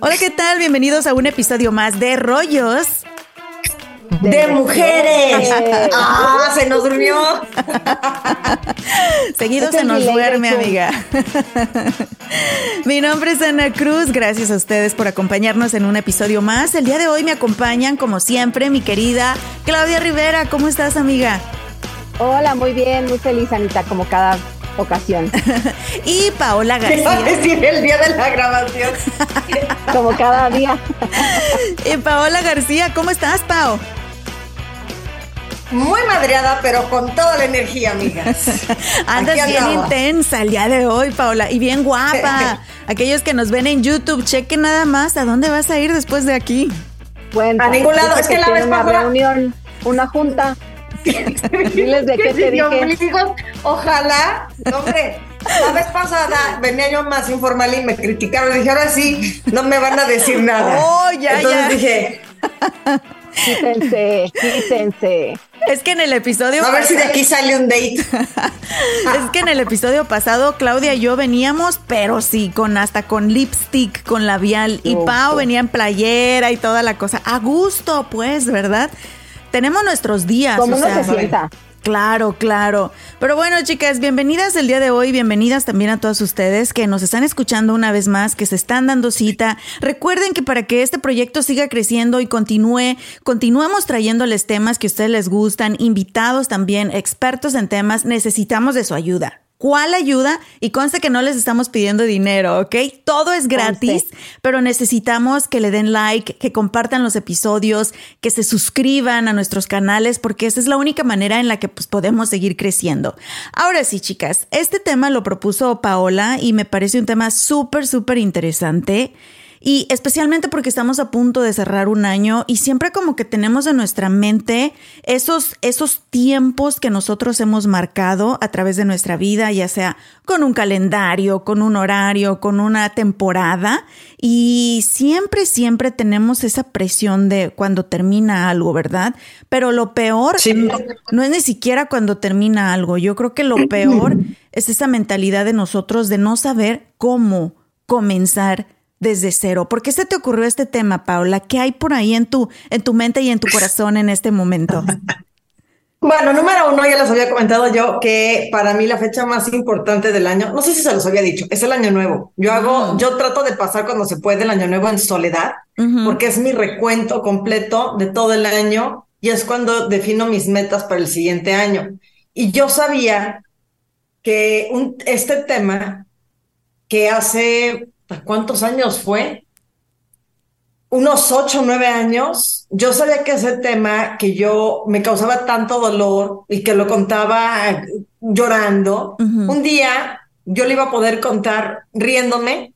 Hola, ¿qué tal? Bienvenidos a un episodio más de Rollos. De, mujeres. ¡Ah! Se nos durmió. Seguido se nos duerme, amiga. Mi nombre es Ana Cruz. Gracias a ustedes por acompañarnos en un episodio más. El día de hoy me acompañan, como siempre, mi querida Claudia Rivera. ¿Cómo estás, amiga? Hola, muy bien, muy feliz, Anita, como cada ocasión. y Paola García. a decir el día de la grabación. Como cada día. y Paola García, ¿cómo estás, Pao? Muy madreada, pero con toda la energía, amigas. Andas bien intensa el día de hoy, Paola, y bien guapa. Aquellos que nos ven en YouTube, chequen nada más a dónde vas a ir después de aquí. Bueno, a ningún lado. Es que, la vez una reunión, una junta. Diles de qué te dije. ojalá, hombre, la vez pasada venía yo más informal y me criticaron. Dije, ahora sí, no me van a decir nada. Oh, ya, Entonces dije. Quítense, quítense. Es que en el episodio. A ver si de aquí sale un date. es que en el episodio pasado, Claudia y yo veníamos, pero sí, con hasta con lipstick, con labial. Y Pau venía en playera y toda la cosa. A gusto, pues, ¿verdad? Tenemos nuestros días. Como o se sienta. Claro, claro. Pero bueno, chicas, bienvenidas el día de hoy, bienvenidas también a todos ustedes que nos están escuchando una vez más, que se están dando cita. Recuerden que para que este proyecto siga creciendo y continúe, continuemos trayéndoles temas que a ustedes les gustan, invitados también, expertos en temas, necesitamos de su ayuda. ¿Cuál ayuda? Y conste que no les estamos pidiendo dinero, ¿ok? Todo es gratis, pero necesitamos que le den like, que compartan los episodios, que se suscriban a nuestros canales, porque esa es la única manera en la que pues, podemos seguir creciendo. Ahora sí, chicas, este tema lo propuso Paola y me parece un tema súper, súper interesante. Y especialmente porque estamos a punto de cerrar un año y siempre como que tenemos en nuestra mente esos, esos tiempos que nosotros hemos marcado a través de nuestra vida, ya sea con un calendario, con un horario, con una temporada. Y siempre, siempre tenemos esa presión de cuando termina algo, ¿verdad? Pero lo peor no es ni siquiera cuando termina algo. Yo creo que lo peor es esa mentalidad de nosotros de no saber cómo comenzar desde cero. ¿Por qué se te ocurrió este tema, Paula? ¿Qué hay por ahí en tu, en tu mente y en tu corazón en este momento? Bueno, número uno, ya les había comentado yo que para mí la fecha más importante del año, no sé si se los había dicho, es el año nuevo. Yo hago, yo trato de pasar cuando se puede el año nuevo en soledad, porque es mi recuento completo de todo el año y es cuando defino mis metas para el siguiente año. Y yo sabía que un, este tema que hace ¿cuántos años fue? Unos ocho, nueve años. Yo sabía que ese tema que yo me causaba tanto dolor y que lo contaba llorando, un día yo le iba a poder contar riéndome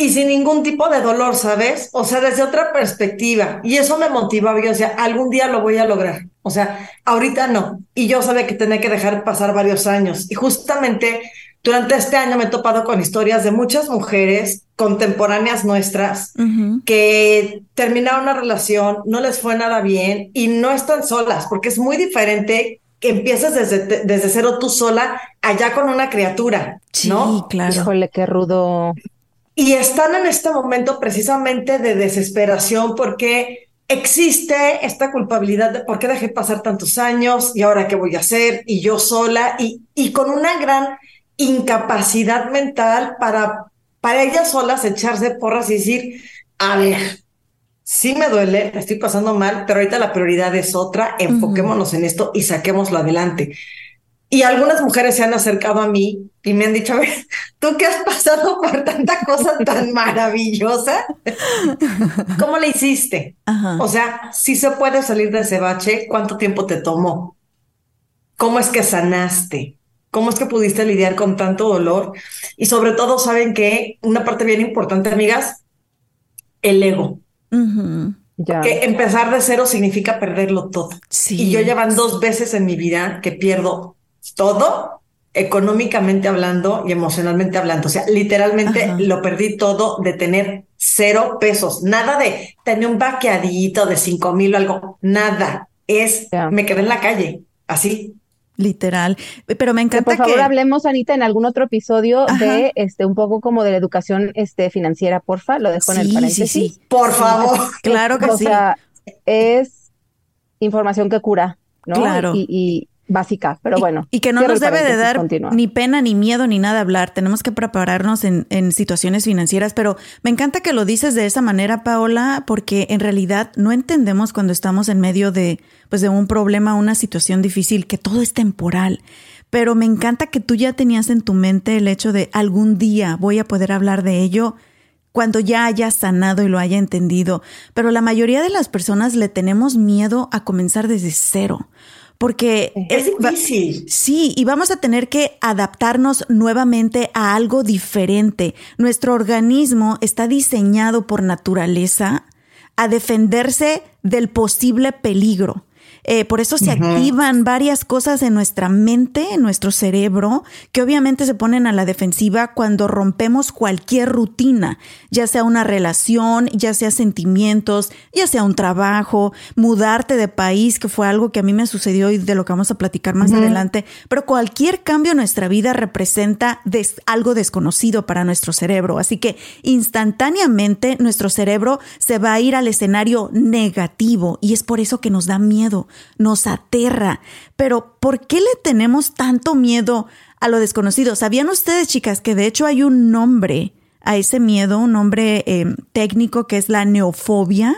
y sin ningún tipo de dolor, ¿sabes? O sea, desde otra perspectiva. Y eso me motivaba. Yo decía, algún día lo voy a lograr. O sea, ahorita no. Y yo sabía que tenía que dejar pasar varios años. Y justamente durante este año me he topado con historias de muchas mujeres contemporáneas nuestras que terminaron una relación, no les fue nada bien y no están solas, porque es muy diferente que empieces desde, desde cero tú sola allá con una criatura. Sí, claro. Híjole, qué rudo. Y están en este momento precisamente de desesperación porque existe esta culpabilidad de por qué dejé pasar tantos años y ahora qué voy a hacer y yo sola y, y con una gran incapacidad mental para, para ellas solas echarse porras y decir, a ver, sí me duele, estoy pasando mal, pero ahorita la prioridad es otra, enfoquémonos en esto y saquémoslo adelante. Y algunas mujeres se han acercado a mí y me han dicho, a ver, tú que has pasado por tanta cosa tan maravillosa, ¿cómo le hiciste? O sea, si se puede salir de ese bache, ¿cuánto tiempo te tomó? ¿Cómo es que sanaste? ¿Cómo es que pudiste lidiar con tanto dolor? Y sobre todo, saben que una parte bien importante, amigas, el ego. Que empezar de cero significa perderlo todo. Y yo llevan dos veces en mi vida que pierdo todo, económicamente hablando y emocionalmente hablando. O sea, literalmente lo perdí todo de tener cero pesos. Nada de tener un vaqueadito de cinco mil o algo. Nada. Es, me quedé en la calle, así. Literal. Pero me encanta que... Por favor, hablemos, Anita, en algún otro episodio de este un poco como de la educación este, financiera, porfa. Lo dejo en el paréntesis. Sí, sí. Por favor. claro que sí. O sea, es información que cura, ¿no? Claro. y, básica, pero bueno. Y que no nos debe de dar ni pena, ni miedo, ni nada hablar. Tenemos que prepararnos en, en, situaciones financieras, pero me encanta que lo dices de esa manera, Paola, porque en realidad no entendemos cuando estamos en medio de, pues, de un problema, una situación difícil, que todo es temporal. Pero me encanta que tú ya tenías en tu mente el hecho de algún día voy a poder hablar de ello cuando ya haya sanado y lo haya entendido. Pero la mayoría de las personas le tenemos miedo a comenzar desde cero porque es difícil. Sí, y vamos a tener que adaptarnos nuevamente a algo diferente. Nuestro organismo está diseñado por naturaleza a defenderse del posible peligro. Eh, por eso se activan varias cosas en nuestra mente, en nuestro cerebro, que obviamente se ponen a la defensiva cuando rompemos cualquier rutina, ya sea una relación, ya sea sentimientos, ya sea un trabajo, mudarte de país, que fue algo que a mí me sucedió y de lo que vamos a platicar más adelante. Pero cualquier cambio en nuestra vida representa algo desconocido para nuestro cerebro. Así que instantáneamente nuestro cerebro se va a ir al escenario negativo y es por eso que nos da miedo nos aterra. Pero ¿por qué le tenemos tanto miedo a lo desconocido? ¿Sabían ustedes, chicas, que de hecho hay un nombre a ese miedo, un nombre em, técnico que es la neofobia?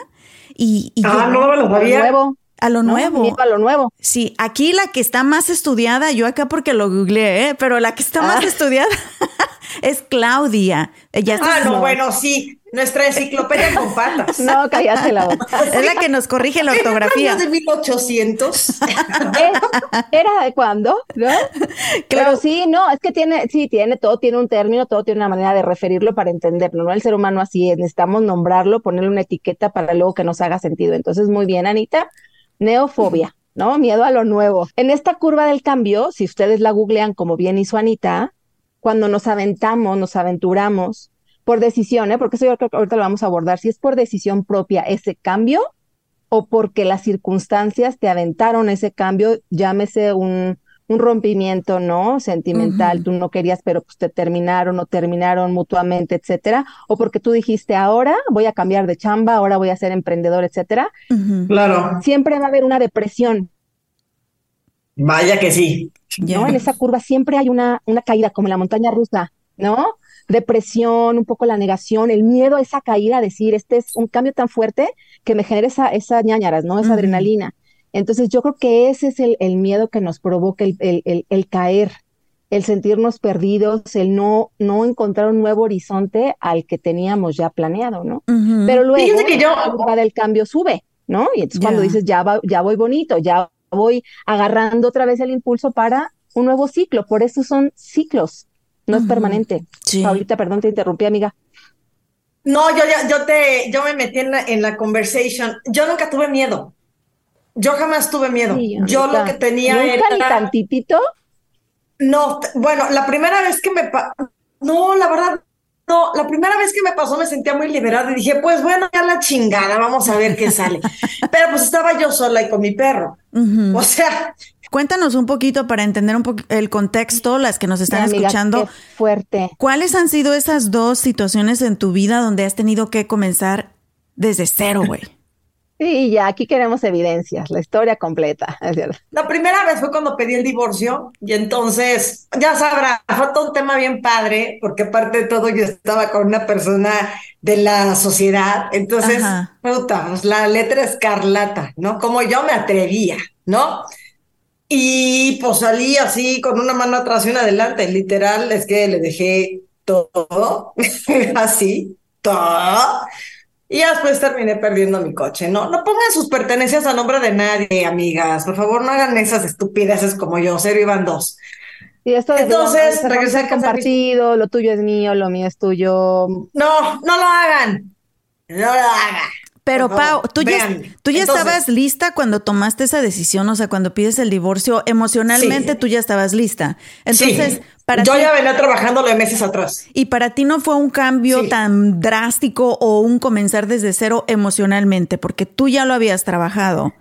Y, ah, no lo sabía. A lo nuevo. a lo nuevo. Sí, aquí la que está más estudiada, yo acá porque lo googleé, ¿eh? pero la que está más ah. estudiada es Claudia. Ella ah, no, bueno, sí. Nuestra enciclopedia con patas. No, cállate la boca. Es la que nos corrige la ortografía. de 1800. ¿Era de cuándo? ¿No? Pero sí, no, es que tiene, sí, tiene, todo tiene un término, todo tiene una manera de referirlo para entenderlo, ¿no? El ser humano así es, necesitamos nombrarlo, ponerle una etiqueta para luego que nos haga sentido. Entonces, muy bien, Anita, neofobia. ¿no? Miedo a lo nuevo. En esta curva del cambio, si ustedes la googlean como bien hizo Anita, cuando nos aventamos, nos aventuramos por decisión, ¿eh? porque eso yo creo que ahorita lo vamos a abordar, si es por decisión propia ese cambio o porque las circunstancias te aventaron ese cambio, llámese un, un rompimiento, ¿no? Sentimental, tú no querías, pero pues te terminaron o terminaron mutuamente, etcétera, o porque tú dijiste, ahora voy a cambiar de chamba, ahora voy a ser emprendedor, etcétera. Claro. Siempre va a haber una depresión. Vaya que sí. ¿no? En esa curva siempre hay una, una caída, como en la montaña rusa, ¿no? Depresión, un poco la negación, el miedo a esa caída, a decir, este es un cambio tan fuerte que me genera esa, esa ñañaras, ¿no? Esa adrenalina. Entonces yo creo que ese es el, el miedo que nos provoca el, el, el, caer, el sentirnos perdidos, el no, no encontrar un nuevo horizonte al que teníamos ya planeado, ¿no? Pero luego que yo... la curva del cambio sube, ¿no? Y entonces cuando dices, ya, va, ya voy bonito, ya voy agarrando otra vez el impulso para un nuevo ciclo. Por eso son ciclos, no es permanente. Sí. Ahorita, perdón, te interrumpí, amiga. No, yo ya, yo te, yo me metí en la, en la conversation. Yo nunca tuve miedo. Yo jamás tuve miedo. yo lo que tenía ¿Nunca era. Ni tantitito? No, bueno, la primera vez que me no, la verdad, no, la primera vez que me pasó me sentía muy liberada y dije, pues bueno, ya la chingada, vamos a ver qué sale. Pero pues estaba yo sola y con mi perro. O sea. Cuéntanos un poquito para entender un poco el contexto, las que nos están escuchando. fuerte. ¿Cuáles han sido esas dos situaciones en tu vida donde has tenido que comenzar desde cero, güey? Sí, ya aquí queremos evidencias, la historia completa. La primera vez fue cuando pedí el divorcio y entonces, ya sabrá, fue todo un tema bien padre, porque aparte de todo yo estaba con una persona de la sociedad, entonces, puta, pues, la letra escarlata, ¿no? Como yo me atrevía, ¿no? Y pues salí así con una mano atrás y una adelante, literal, es que le dejé todo, así, todo y después terminé perdiendo mi coche. No, no pongan sus pertenencias a nombre de nadie, amigas. Por favor, no hagan esas estupideces como yo. Cero iban dos. Y esto de Entonces, regresé a compartido, lo tuyo es mío, lo mío es tuyo. No, no lo hagan. No lo hagan. Pero Pau, tú ya, tú ya estabas lista cuando tomaste esa decisión, o sea, cuando pides el divorcio, emocionalmente tú ya estabas lista. Entonces, para yo ya venía trabajando de meses atrás. Y para ti no fue un cambio tan drástico o un comenzar desde cero emocionalmente, porque tú ya lo habías trabajado.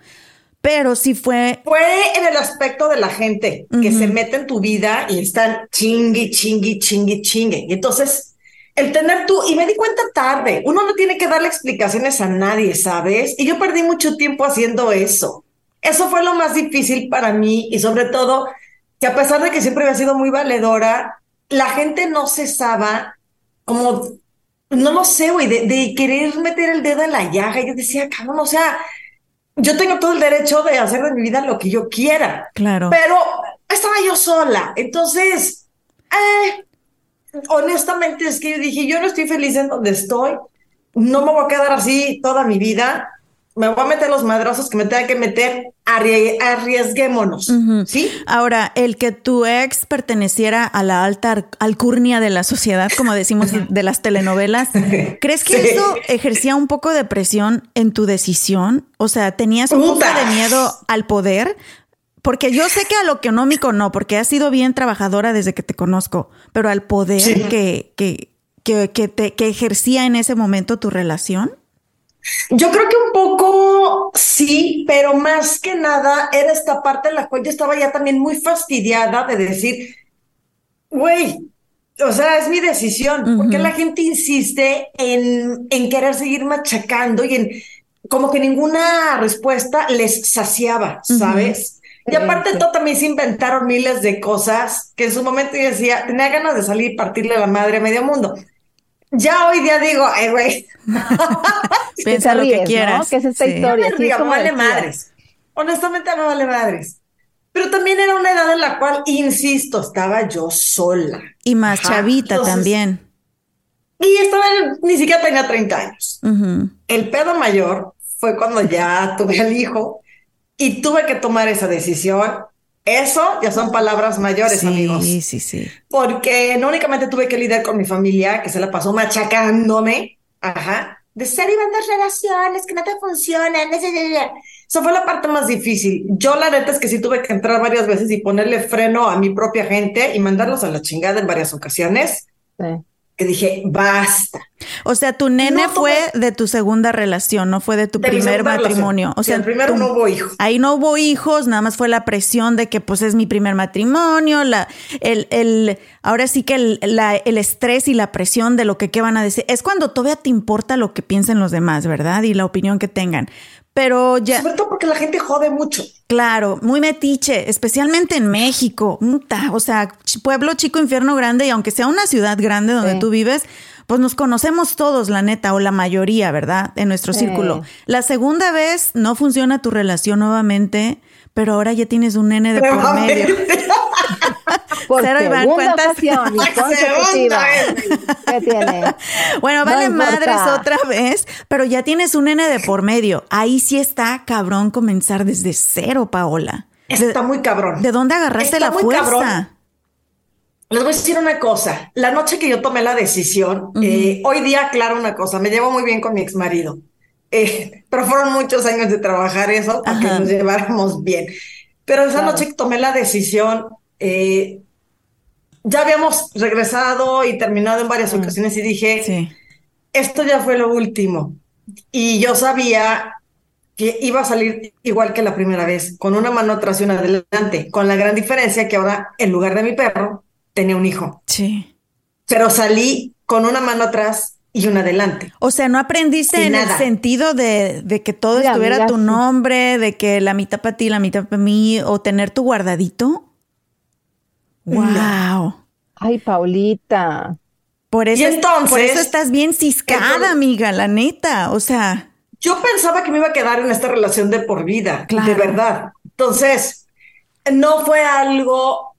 Pero sí fue. Fue en el aspecto de la gente que se mete en tu vida y están chingui, chingui, chingui, chingue. Y entonces el tener tú, y me di cuenta tarde, uno no tiene que darle explicaciones a nadie, ¿sabes? Y yo perdí mucho tiempo haciendo eso. Eso fue lo más difícil para mí y sobre todo que a pesar de que siempre había sido muy valedora, la gente no cesaba como, no lo sé, güey, de, querer meter el dedo en la llaga. Yo decía, cabrón, o sea, yo tengo todo el derecho de hacer de mi vida lo que yo quiera. Claro. Pero estaba yo sola. Entonces, eh, honestamente es que yo dije, yo no estoy feliz en donde estoy, no me voy a quedar así toda mi vida, me voy a meter los madrazos que me tenga que meter, arriesguémonos, ¿sí? Ahora, el que tu ex perteneciera a la alta alcurnia de la sociedad, como decimos de las telenovelas, ¿crees que eso ejercía un poco de presión en tu decisión? O sea, ¿tenías un poco de miedo al poder? Porque yo sé que a lo económico no, porque has sido bien trabajadora desde que te conozco, pero al poder que, que, que, que, te, que ejercía en ese momento tu relación. Yo creo que un poco sí, pero más que nada era esta parte en la cual yo estaba ya también muy fastidiada de decir, güey, o sea, es mi decisión, porque la gente insiste en, en querer seguir machacando y en como que ninguna respuesta les saciaba, ¿sabes? Y aparte todo también se inventaron miles de cosas que en su momento yo decía, tenía ganas de salir y partirle la madre a medio mundo. Ya hoy día digo, ay, güey. Piensa lo que quieras. ¿no? Que es esta historia. Sí, me vale madres. Honestamente me vale madres. Pero también era una edad en la cual, insisto, estaba yo sola. Y más chavita también. Y estaba, ni siquiera tenía 30 años. El pedo mayor fue cuando ya tuve al hijo y tuve que tomar esa decisión. Eso ya son palabras mayores, amigos. Sí, sí, sí. Porque no únicamente tuve que lidiar con mi familia, que se la pasó machacándome, ajá, de ser y vender relaciones que no te funcionan. Eso fue la parte más difícil. Yo la neta es que sí tuve que entrar varias veces y ponerle freno a mi propia gente y mandarlos a la chingada en varias ocasiones. Sí que dije, basta. O sea, tu nene fue de tu segunda relación, no fue de tu primer matrimonio. O sea, el primero no hubo hijos. Ahí no hubo hijos, nada más fue la presión de que pues es mi primer matrimonio, la, el, el, ahora sí que el, la, el estrés y la presión de lo que qué van a decir. Es cuando todavía te importa lo que piensen los demás, ¿verdad? Y la opinión que tengan. Pero ya. Sobre todo porque la gente jode mucho. Claro, muy metiche, especialmente en México. O sea, pueblo chico, infierno grande, y aunque sea una ciudad grande donde tú vives, pues nos conocemos todos, la neta, o la mayoría, ¿verdad? En nuestro círculo. La segunda vez no funciona tu relación nuevamente, pero ahora ya tienes un nene de por medio. Por Cero, Iván, ¿cuántas? consecutiva. Bueno, vale madres otra vez, pero ya tienes un nene de por medio. Ahí sí está cabrón comenzar desde cero, Paola. Está muy cabrón. ¿De dónde agarraste la fuerza? Les voy a decir una cosa. La noche que yo tomé la decisión, eh, hoy día, claro, una cosa, me llevo muy bien con mi ex marido. Eh, pero fueron muchos años de trabajar eso para que nos lleváramos bien. Pero esa noche que tomé la decisión, eh, ya habíamos regresado y terminado en varias ocasiones y dije, esto ya fue lo último. Y yo sabía que iba a salir igual que la primera vez, con una mano atrás y una adelante, con la gran diferencia que ahora, en lugar de mi perro, tenía un hijo. Sí. Pero salí con una mano atrás y una adelante. O sea, ¿no aprendiste en el sentido de, de que todo estuviera tu nombre, de que la mitad para ti, la mitad para mí, o tener tu guardadito? Wow. Ay, Paulita. Por eso, entonces, por eso estás bien ciscada, amiga, la neta. O sea. Yo pensaba que me iba a quedar en esta relación de por vida, de verdad. Entonces, no fue algo.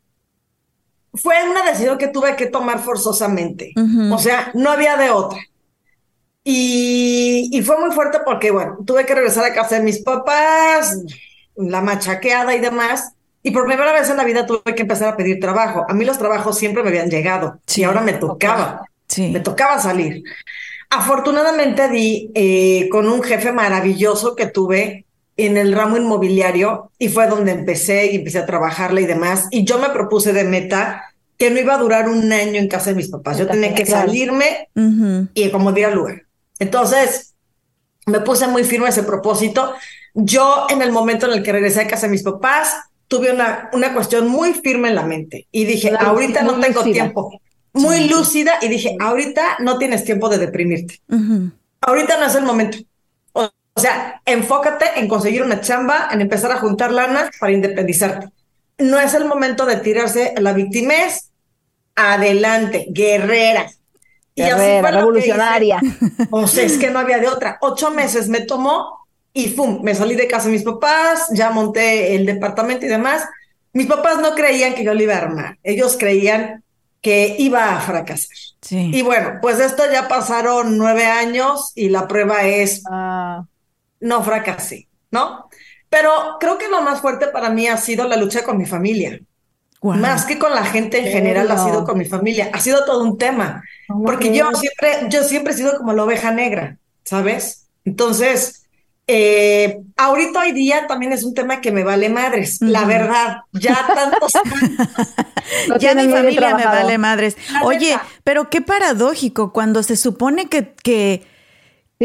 Fue una decisión que tuve que tomar forzosamente. O sea, no había de otra. Y, y, fue muy fuerte porque, bueno, tuve que regresar a casa de mis papás, la machaqueada y demás. Y por primera vez en la vida tuve que empezar a pedir trabajo. A mí los trabajos siempre me habían llegado y ahora me tocaba, me tocaba salir. Afortunadamente di eh, con un jefe maravilloso que tuve en el ramo inmobiliario y fue donde empecé y empecé a trabajarle y demás. Y yo me propuse de meta que no iba a durar un año en casa de mis papás. Yo tenía que salirme y como diera lugar. Entonces, me puse muy firme ese propósito. Yo, en el momento en el que regresé a casa de mis papás, tuve una, una cuestión muy firme en la mente y dije, ahorita no tengo tiempo. Muy lúcida y dije, ahorita no tienes tiempo de deprimirte. Ahorita no es el momento. O, sea, enfócate en conseguir una chamba, en empezar a juntar lana para independizarte. No es el momento de tirarse a la victimez, adelante, guerrera. Y guerrera, revolucionaria. O sea, es que no había de otra. Ocho meses me tomó y ¡fum! Me salí de casa de mis papás, ya monté el departamento y demás. Mis papás no creían que yo lo iba a armar. Ellos creían que iba a fracasar. Sí. Y bueno, pues esto ya pasaron nueve años y la prueba es ah. no fracasé, ¿no? Pero creo que lo más fuerte para mí ha sido la lucha con mi familia. Más que con la gente en general, ha sido con mi familia. Ha sido todo un tema. Porque yo siempre, yo siempre he sido como la oveja negra, ¿sabes? Entonces, eh, ahorita hoy día también es un tema que me vale madres, la verdad. Ya tantos ya mi familia me vale madres. Oye, pero qué paradójico cuando se supone que, que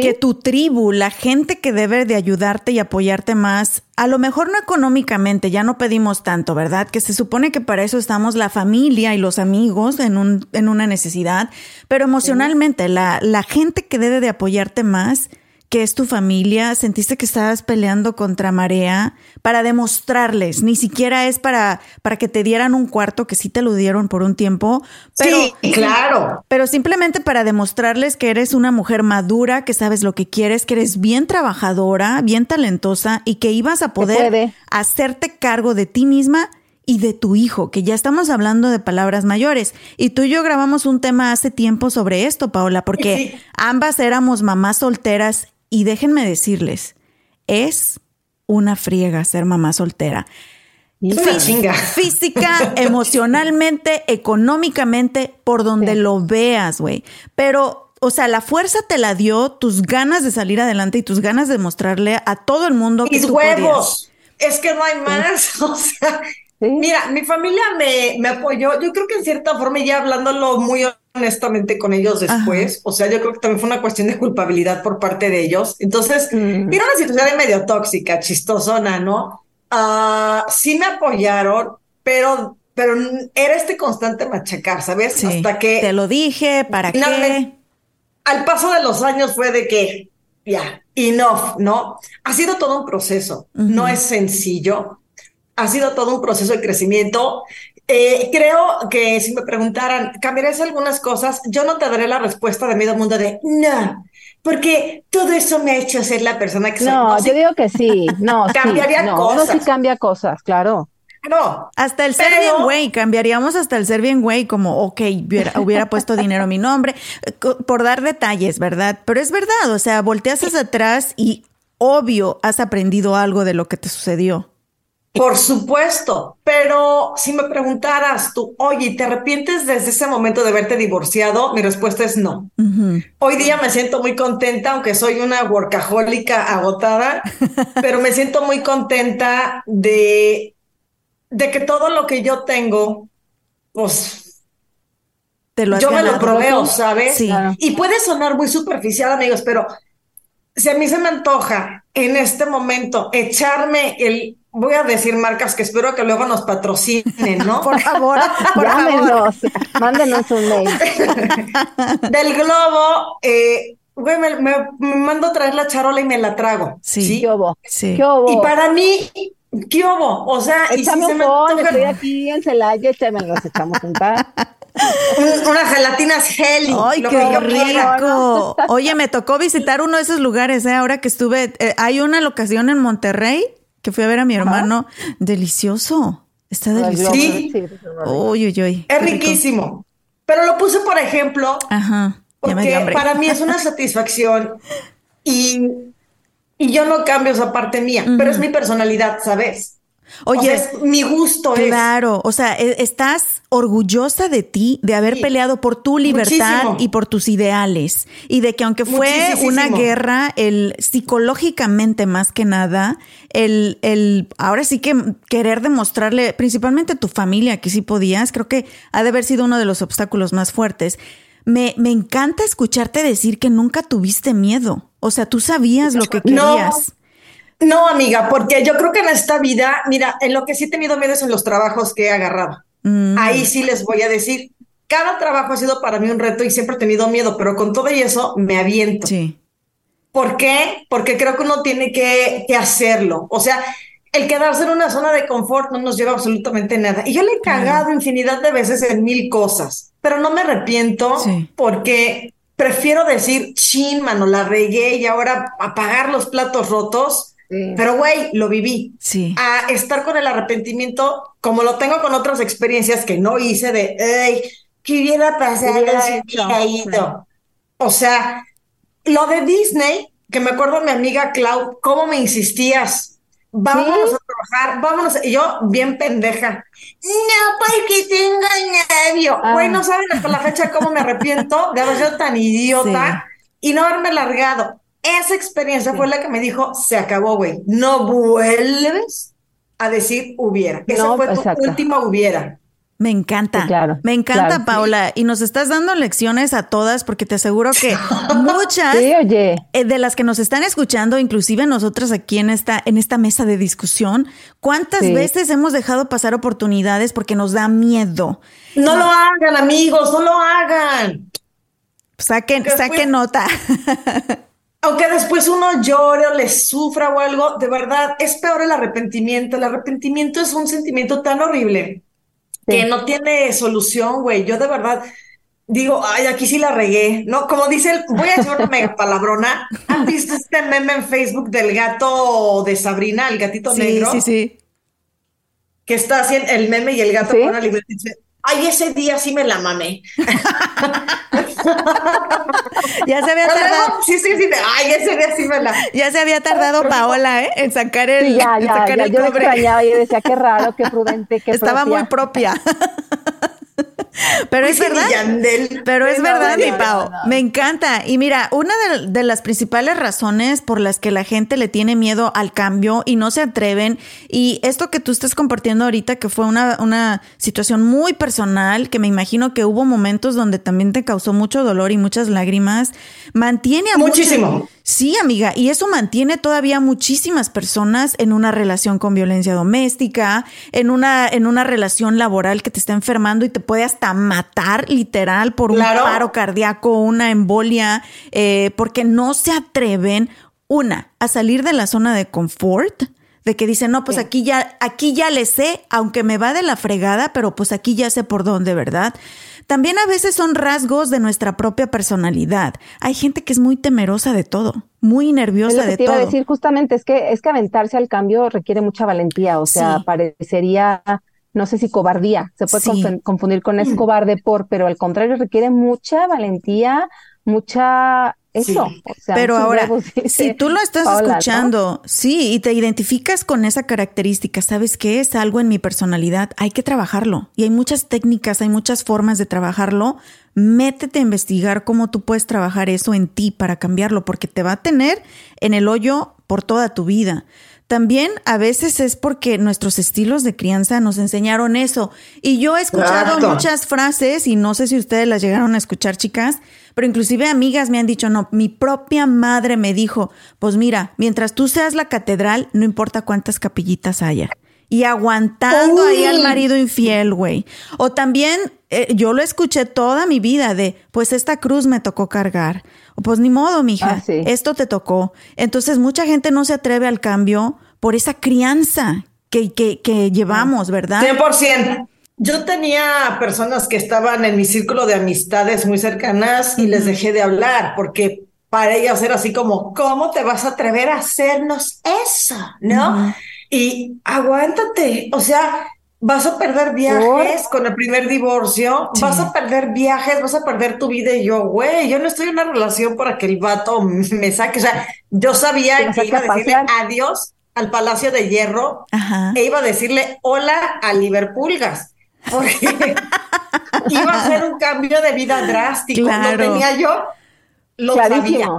que tu tribu, la gente que debe de ayudarte y apoyarte más, a lo mejor no económicamente, ya no pedimos tanto, ¿verdad? Que se supone que para eso estamos la familia y los amigos en, un, en una necesidad, pero emocionalmente, la, la gente que debe de apoyarte más que es tu familia, sentiste que estabas peleando contra marea para demostrarles, ni siquiera es para, para que te dieran un cuarto, que sí te lo dieron por un tiempo, pero, sí, claro. Pero simplemente para demostrarles que eres una mujer madura, que sabes lo que quieres, que eres bien trabajadora, bien talentosa y que ibas a poder hacerte cargo de ti misma y de tu hijo, que ya estamos hablando de palabras mayores. Y tú y yo grabamos un tema hace tiempo sobre esto, Paola, porque ambas éramos mamás solteras y déjenme decirles, es una friega ser mamá soltera. Física, emocionalmente, económicamente, por donde lo veas, güey. Pero, o sea, la fuerza te la dio tus ganas de salir adelante y tus ganas de mostrarle a todo el mundo que tú huevos. Es que no hay más. O sea, mira, mi familia me, me apoyó. Yo creo que en cierta forma, ya hablándolo muy honestamente con ellos después. O sea, yo creo que también fue una cuestión de culpabilidad por parte de ellos. Entonces, mm. era una situación medio tóxica, chistosona, ¿no? Ah, sí me apoyaron, pero, pero era este constante machacar, ¿sabes? Hasta que... Te lo dije, ¿para qué? Al paso de los años fue de que, ya, enough, ¿no? Ha sido todo un proceso, no es sencillo. Ha sido todo un proceso de crecimiento eh, creo que si me preguntaran, ¿cambiarías algunas cosas? Yo no te daré la respuesta de medio mundo de no, porque todo eso me ha hecho ser la persona que soy. No, yo digo que sí, no, cambiaría sí, cosas. sí cambia cosas, claro. No, hasta el ser bien güey, cambiaríamos hasta el ser bien güey, como, ok, hubiera, puesto dinero a mi nombre, por dar detalles, ¿verdad? Pero es verdad, o sea, volteas hacia atrás y obvio has aprendido algo de lo que te sucedió. Por supuesto, pero si me preguntaras tú, oye, ¿te arrepientes desde ese momento de haberte divorciado? Mi respuesta es no. Hoy día me siento muy contenta, aunque soy una workahólica agotada, pero me siento muy contenta de, de que todo lo que yo tengo, pues yo me lo proveo, ¿sabes? Y puede sonar muy superficial, amigos, pero si a mí se me antoja en este momento echarme el voy a decir marcas que espero que luego nos patrocinen, ¿no? por favor, por mándenos un mail. Del globo, eh, güey, me, me, mando a traer la charola y me la trago. Sí. ¿sí? ¿Qué obo? Sí. ¿Qué obo? Y para mí, ¿qué obo? O sea, y si se me antoja... estoy aquí en Celaya, échame, los echamos juntas. Unas gelatinas gel. ¡Ay, qué rico! Oye, me tocó visitar uno de esos lugares, ¿eh? Ahora que estuve, eh, hay una locación en Monterrey que fui a ver a mi hermano. Delicioso. Está delicioso. Sí. Uy, uy, uy. Es riquísimo. Pero lo puse, por ejemplo, Ajá. porque para mí es una satisfacción y, y yo no cambio esa parte mía, pero es mi personalidad, ¿sabes? Oye, es mi gusto. Claro, o sea, e, estás orgullosa de ti, de haber peleado por tu libertad y por tus ideales. Y de que aunque fue una guerra, el psicológicamente más que nada, el, el ahora sí que querer demostrarle, principalmente a tu familia, que sí podías, creo que ha de haber sido uno de los obstáculos más fuertes. Me, me encanta escucharte decir que nunca tuviste miedo. O sea, tú sabías lo que querías. No, amiga, porque yo creo que en esta vida, mira, en lo que sí he tenido miedo es en los trabajos que he agarrado. Mm. Ahí sí les voy a decir, cada trabajo ha sido para mí un reto y siempre he tenido miedo, pero con todo y eso me aviento. Sí. ¿Por qué? Porque creo que uno tiene que, que hacerlo. O sea, el quedarse en una zona de confort no nos lleva absolutamente nada. Y yo le he cagado infinidad de veces en mil cosas, pero no me arrepiento porque prefiero decir, chin, mano, la regué y ahora apagar los platos rotos pero, güey, lo viví. Sí. A estar con el arrepentimiento, como lo tengo con otras experiencias que no hice de, ay, ¿qué hubiera pasado si hubiera ido? O sea, lo de Disney, que me acuerdo mi amiga Clau, cómo me insistías. Vámonos a trabajar, vámonos. Y yo, bien pendeja. No, porque tengo novio. Ah. Güey, no saben hasta la fecha cómo me arrepiento de haber sido tan idiota y no haberme largado. Esa experiencia fue la que me dijo, se acabó, güey. No vuelves a decir hubiera. Esa fue tu última hubiera. Me encanta, claro, me encanta Paula y nos estás dando lecciones a todas porque te aseguro que muchas eh, de las que nos están escuchando, inclusive nosotras aquí en esta en esta mesa de discusión, ¿cuántas veces hemos dejado pasar oportunidades porque nos da miedo? No, lo hagan, amigos, no lo hagan. Saquen, saquen nota. aunque después uno llore o le sufra o algo, de verdad es peor el arrepentimiento. El arrepentimiento es un sentimiento tan horrible que no tiene solución, güey. Yo de verdad digo, ay, aquí sí la regué, ¿no? Como dice, el, voy a decir una mega palabrona. ¿Han visto este meme en Facebook del gato de Sabrina, el gatito negro? Sí, sí, sí. Que está haciendo el meme y el gato ¿Sí? y dice, ay, ese día sí me la mamé. ya se había tardado. Sí, sí, sí. Ay, ese día sí me la. Ya se había tardado Paola, ¿eh? En sacar el. Sí, ya, ya, ya. yo cobre. extrañaba y decía, qué raro, qué prudente, qué Estaba muy propia. Pero es verdad. Pero es verdad, mi Pau. Me encanta. Y mira, una de, las principales razones por las que la gente le tiene miedo al cambio y no se atreven, y esto que tú estás compartiendo ahorita, que fue una, una situación muy personal, que me imagino que hubo momentos donde también te causó mucho dolor y muchas lágrimas, mantiene a Muchísimo. Sí, amiga, y eso mantiene todavía muchísimas personas en una relación con violencia doméstica, en una, en una relación laboral que te está enfermando y te puede hasta matar literal por un paro cardíaco, una embolia, eh, porque no se atreven, una, a salir de la zona de confort, de que dicen, no, pues aquí ya, aquí ya le sé, aunque me va de la fregada, pero pues aquí ya sé por dónde, ¿verdad? También a veces son rasgos de nuestra propia personalidad. Hay gente que es muy temerosa de todo, muy nerviosa es de te Iba a decir justamente es que es que aventarse al cambio requiere mucha valentía, o sea, parecería no sé si cobardía, se puede confundir con es cobarde por, pero al contrario requiere mucha valentía, mucha eso. Pero ahora, si tú lo estás escuchando, sí, y te identificas con esa característica, ¿sabes qué? Es algo en mi personalidad, hay que trabajarlo. Y hay muchas técnicas, hay muchas formas de trabajarlo. Métete a investigar cómo tú puedes trabajar eso en ti para cambiarlo, porque te va a tener en el hoyo por toda tu vida. También a veces es porque nuestros estilos de crianza nos enseñaron eso. Y yo he escuchado muchas frases, y no sé si ustedes las llegaron a escuchar, chicas, pero inclusive amigas me han dicho, no, mi propia madre me dijo, pues mira, mientras tú seas la catedral, no importa cuántas capillitas haya. Y aguantando ahí al marido infiel, güey. O también eh, yo lo escuché toda mi vida de, pues esta cruz me tocó cargar. O pues ni modo, mija, ah, esto te tocó. Entonces mucha gente no se atreve al cambio por esa crianza que, que, que llevamos, ¿verdad? 100%. Yo tenía personas que estaban en mi círculo de amistades muy cercanas y les dejé de hablar porque para ellas era así como, ¿cómo te vas a atrever a hacernos eso? ¿No? Y aguántate, o sea, vas a perder viajes con el primer divorcio, vas a perder viajes, vas a perder tu vida. Y yo, güey, yo no estoy en una relación para que el vato me saque, o sea, yo sabía que iba a decirle adiós al Palacio de Hierro e iba a decirle hola a Liverpoolgas, porque iba a ser un cambio de vida drástico. Lo tenía yo, lo sabía.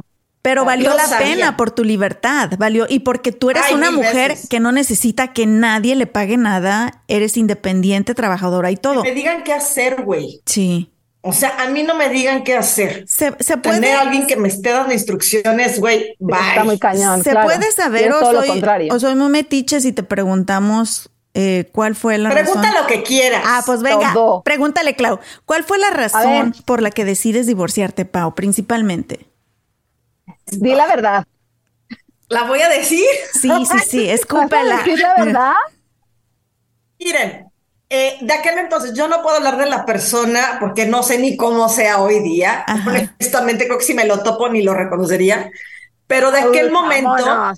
Pero valió la pena por tu libertad, valió y porque tú eres una mujer que no necesita que nadie le pague nada, eres independiente, trabajadora y todo. Que me digan qué hacer, güey. Sí. O sea, a mí no me digan qué hacer. Se, se puede. Tener alguien que me esté dando instrucciones, güey. Está muy cañón. Se puede saber o soy, o soy muy metiche si te preguntamos eh, cuál fue la razón. Pregunta lo que quieras. Ah, pues venga, pregúntale, Clau. ¿Cuál fue la razón por la que decides divorciarte, Pau, principalmente? Di la verdad. ¿La voy a decir? Sí, sí, sí, escúpela. decir la verdad? Miren, eh, de aquel entonces yo no puedo hablar de la persona porque no sé ni cómo sea hoy día. Honestamente creo que si me lo topo ni lo reconocería. Pero de aquel momento,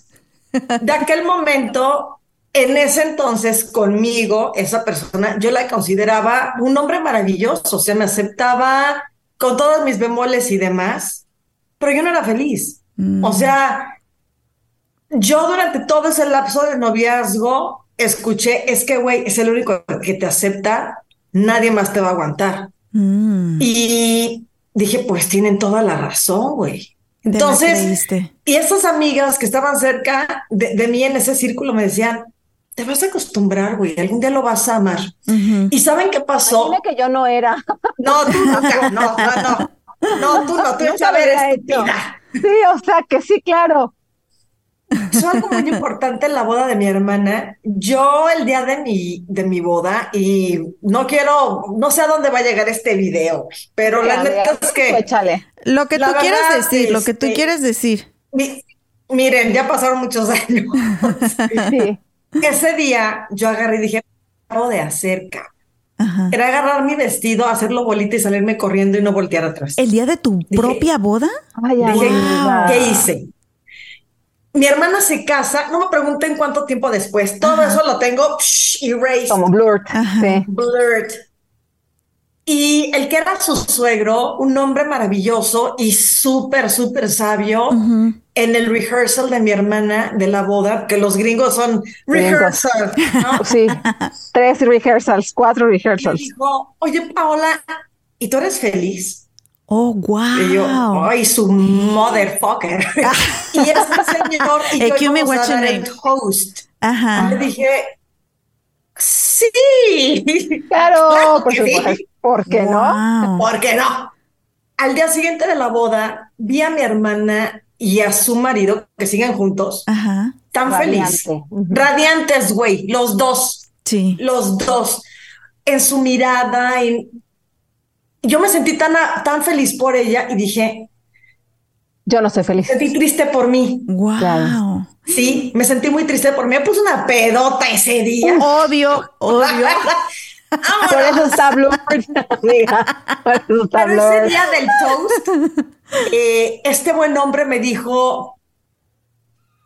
de aquel momento, en ese entonces conmigo, esa persona, yo la consideraba un hombre maravilloso. O sea, me aceptaba con todos mis bemoles y demás, pero yo no era feliz. Mm. O sea, yo durante todo ese lapso de noviazgo escuché, es que, güey, es el único que te acepta, nadie más te va a aguantar. Mm. Y dije, pues tienen toda la razón, güey. Entonces, y esas amigas que estaban cerca de, mí en ese círculo me decían, te vas a acostumbrar, güey, algún día lo vas a amar. ¿Y saben qué pasó? Dime que yo no era. No, tú no, no, no, no. No, tú no, tú no eres estúpida. Sí, o sea que sí, claro. Es algo muy importante en la boda de mi hermana. Yo el día de mi, de mi boda, y no quiero, no sé a dónde va a llegar este video, pero la neta es que... Échale. Lo que tú quieras decir, lo que tú este, quieres decir. miren, ya pasaron muchos años. Ese día yo agarré y dije, acabo de hacer, Era agarrar mi vestido, hacerlo bolita y salirme corriendo y no voltear atrás. ¿El día de tu propia boda? dije, ¿qué hice? Mi hermana se casa, no me pregunten cuánto tiempo después, todo eso lo tengo erased. Como blurred. Blurred. Y el que era su suegro, un hombre maravilloso y súper, súper sabio, en el rehearsal de mi hermana de la boda, que los gringos son rehearsal. Sí, tres rehearsals, cuatro rehearsals. dijo, oye Paola, ¿y tú eres feliz? Oh, wow. Y yo, ay, su motherfucker. y este señor y yo íbamos a dar el host. Ajá. Le dije, sí. Claro, por, ¿por qué no? ¿Por qué no? Al día siguiente de la boda, vi a mi hermana y a su marido, que siguen juntos, Ajá. tan feliz. Radiantes, güey, los dos. Sí. Los dos. En su mirada, en yo me sentí tan, tan feliz por ella y dije, yo no soy feliz. Me sentí triste por mí. Wow. Sí, me sentí muy triste por mí. Me puse una pedota ese día. Obvio, obvio. por eso está blurred, Pero ese día del toast, eh, este buen hombre me dijo,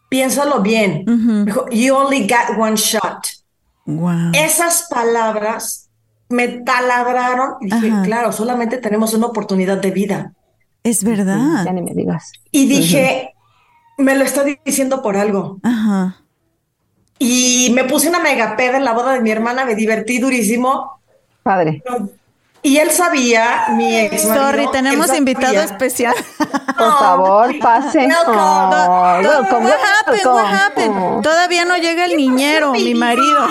piénsalo bien. Me dijo, you only got one shot. Wow. Esas palabras me taladraron y dije, claro, solamente tenemos una oportunidad de vida. Es verdad. Ya ni me digas. Y dije, me lo está diciendo por algo. Ajá. Y me puse una mega peda en la boda de mi hermana, me divertí durísimo. Padre. Y él sabía, mi ex Sorry, tenemos invitado especial. Por favor, pase. What happened? What happened? Todavía no llega el niñero, mi marido.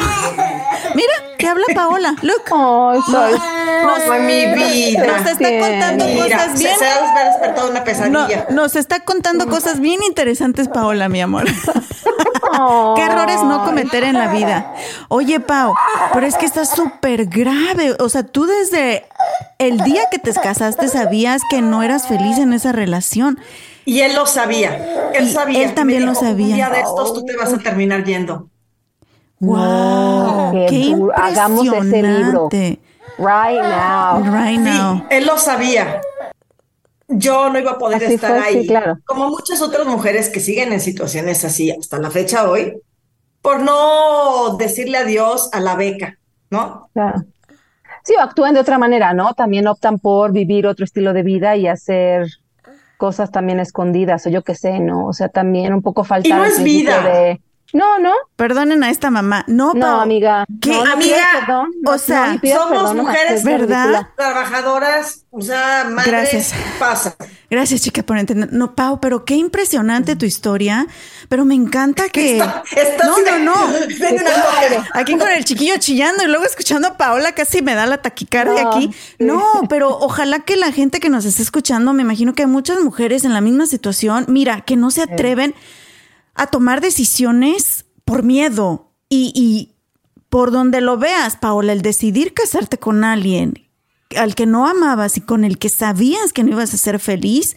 Mira, te habla Paola. Look. Oh, soy. No, fue mi vida. Nos está contando cosas bien. Se, ha despertado una pesadilla. nos está contando cosas bien interesantes, Paola, mi amor. ¿Qué errores no cometer en la vida? Oye, Pau, pero es que está súper grave. O sea, tú desde el día que te casaste sabías que no eras feliz en esa relación. Y él lo sabía. Él sabía. Él también lo sabía. Un día de estos tú te vas a terminar yendo. Wow, qué, Hagamos ese libro. Right now. Right now. él lo sabía yo no iba a poder estar ahí. claro. Como muchas otras mujeres que siguen en situaciones así hasta la fecha hoy, por no decirle adiós a la beca, ¿no? Claro. Sí, actúan de otra manera, ¿no? También optan por vivir otro estilo de vida y hacer cosas también escondidas, o yo qué sé, ¿no? O sea, también un poco falta y no es vida. No, no. Perdonen a esta mamá. No, no amiga. ¿Qué? amiga, o sea, somos mujeres, ¿verdad? Trabajadoras, o sea, madres, Gracias. pasa. Gracias, chica, por entender. No, Pau, pero qué impresionante tu historia. Pero me encanta que. no, no, no. aquí con el chiquillo chillando y luego escuchando a Paola casi me da la taquicardia aquí. No, pero ojalá que la gente que nos esté escuchando, me imagino que hay muchas mujeres en la misma situación, mira, que no se atreven a tomar decisiones por miedo y, y por donde lo veas, Paola, el decidir casarte con alguien al que no amabas y con el que sabías que no ibas a ser feliz,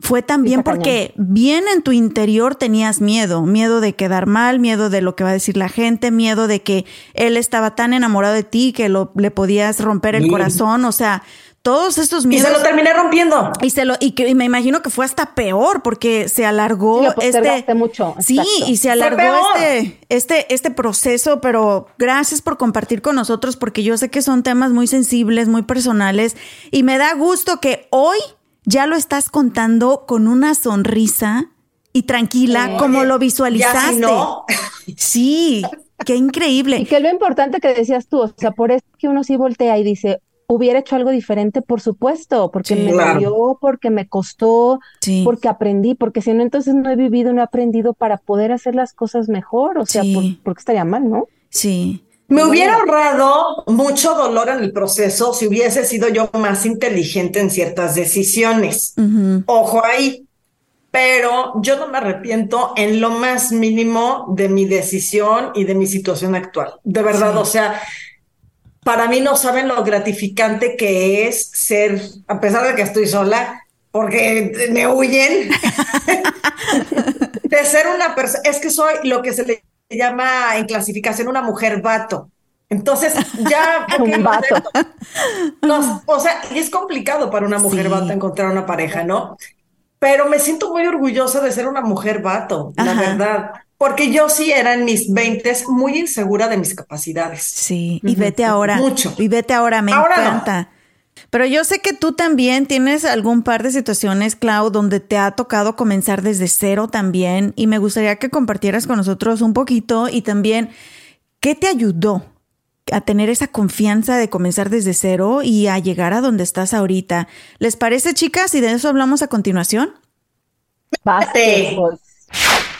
fue también porque bien en tu interior tenías miedo, miedo de quedar mal, miedo de lo que va a decir la gente, miedo de que él estaba tan enamorado de ti que lo, le podías romper el corazón, o sea, todos estos miedos. Y se lo terminé rompiendo. Y se lo, y, que, me imagino que fue hasta peor porque se alargó este. mucho. Sí, y se alargó este, este, este proceso, pero gracias por compartir con nosotros porque yo sé que son temas muy sensibles, muy personales. Y me da gusto que hoy ya lo estás contando con una sonrisa y tranquila, como lo visualizaste. no. Sí, qué increíble. Y que lo importante que decías tú, o sea, por eso que uno sí voltea y dice, hubiera hecho algo diferente, por supuesto, porque me dolió, porque me costó, porque aprendí, porque si no, entonces no he vivido, no he aprendido para poder hacer las cosas mejor, o sea, porque estaría mal, ¿no? Sí. Me hubiera ahorrado mucho dolor en el proceso si hubiese sido yo más inteligente en ciertas decisiones. Ojo ahí. Pero yo no me arrepiento en lo más mínimo de mi decisión y de mi situación actual. De verdad, o sea, para mí no saben lo gratificante que es ser, a pesar de que estoy sola, porque me huyen, de ser una persona, es que soy lo que se le llama en clasificación una mujer vato. Entonces, ya. Un vato. o sea, es complicado para una mujer vato encontrar una pareja, ¿no? Pero me siento muy orgullosa de ser una mujer vato, la verdad porque yo sí era en mis veintes muy insegura de mis capacidades. Sí, y vete ahora. Mucho. Y vete ahora, me encanta. Pero yo sé que tú también tienes algún par de situaciones, Clau, donde te ha tocado comenzar desde cero también. Y me gustaría que compartieras con nosotros un poquito y también qué te ayudó a tener esa confianza de comenzar desde cero y a llegar a donde estás ahorita. ¿Les parece, chicas? Y de eso hablamos a continuación. Bate.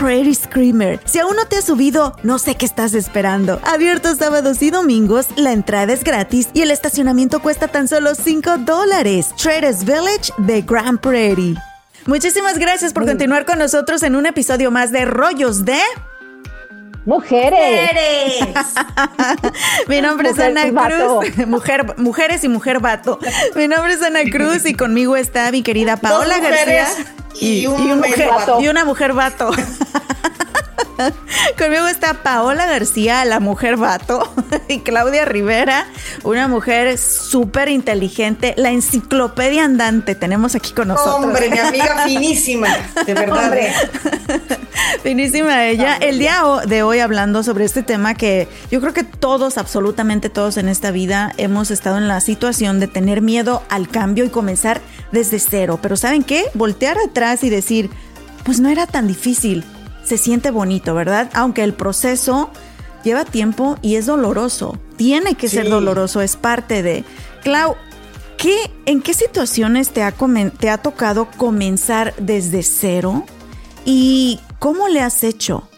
Prairie Screamer. Si aún no te has subido, no sé qué estás esperando. Abierto sábados y domingos, la entrada es gratis y el estacionamiento cuesta tan solo 5 dólares. Traders Village de Grand Prairie. Muchísimas gracias por continuar con nosotros en un episodio más de Rollos de... Mujeres. Mi nombre es Ana Cruz. Mujer, mujeres y mujer vato. Mi nombre es Ana Cruz y conmigo está mi querida Paola García. Y, una mujer y una mujer vato. Conmigo está Paola García, la mujer vato, y Claudia Rivera, una mujer súper inteligente, la enciclopedia andante tenemos aquí con nosotros. Hombre, mi amiga finísima, de verdad. finísima ella. El día de hoy hablando sobre este tema que yo creo que todos, absolutamente todos en esta vida hemos estado en la situación de tener miedo al cambio y comenzar desde cero. Pero ¿saben qué? Voltear atrás y decir, pues no era tan difícil. Se siente bonito, ¿verdad? Aunque el proceso lleva tiempo y es doloroso. Tiene que ser doloroso, es parte de... Clau, ¿qué, ¿en qué situaciones te ha, te ha tocado comenzar desde cero? ¿Y cómo le has hecho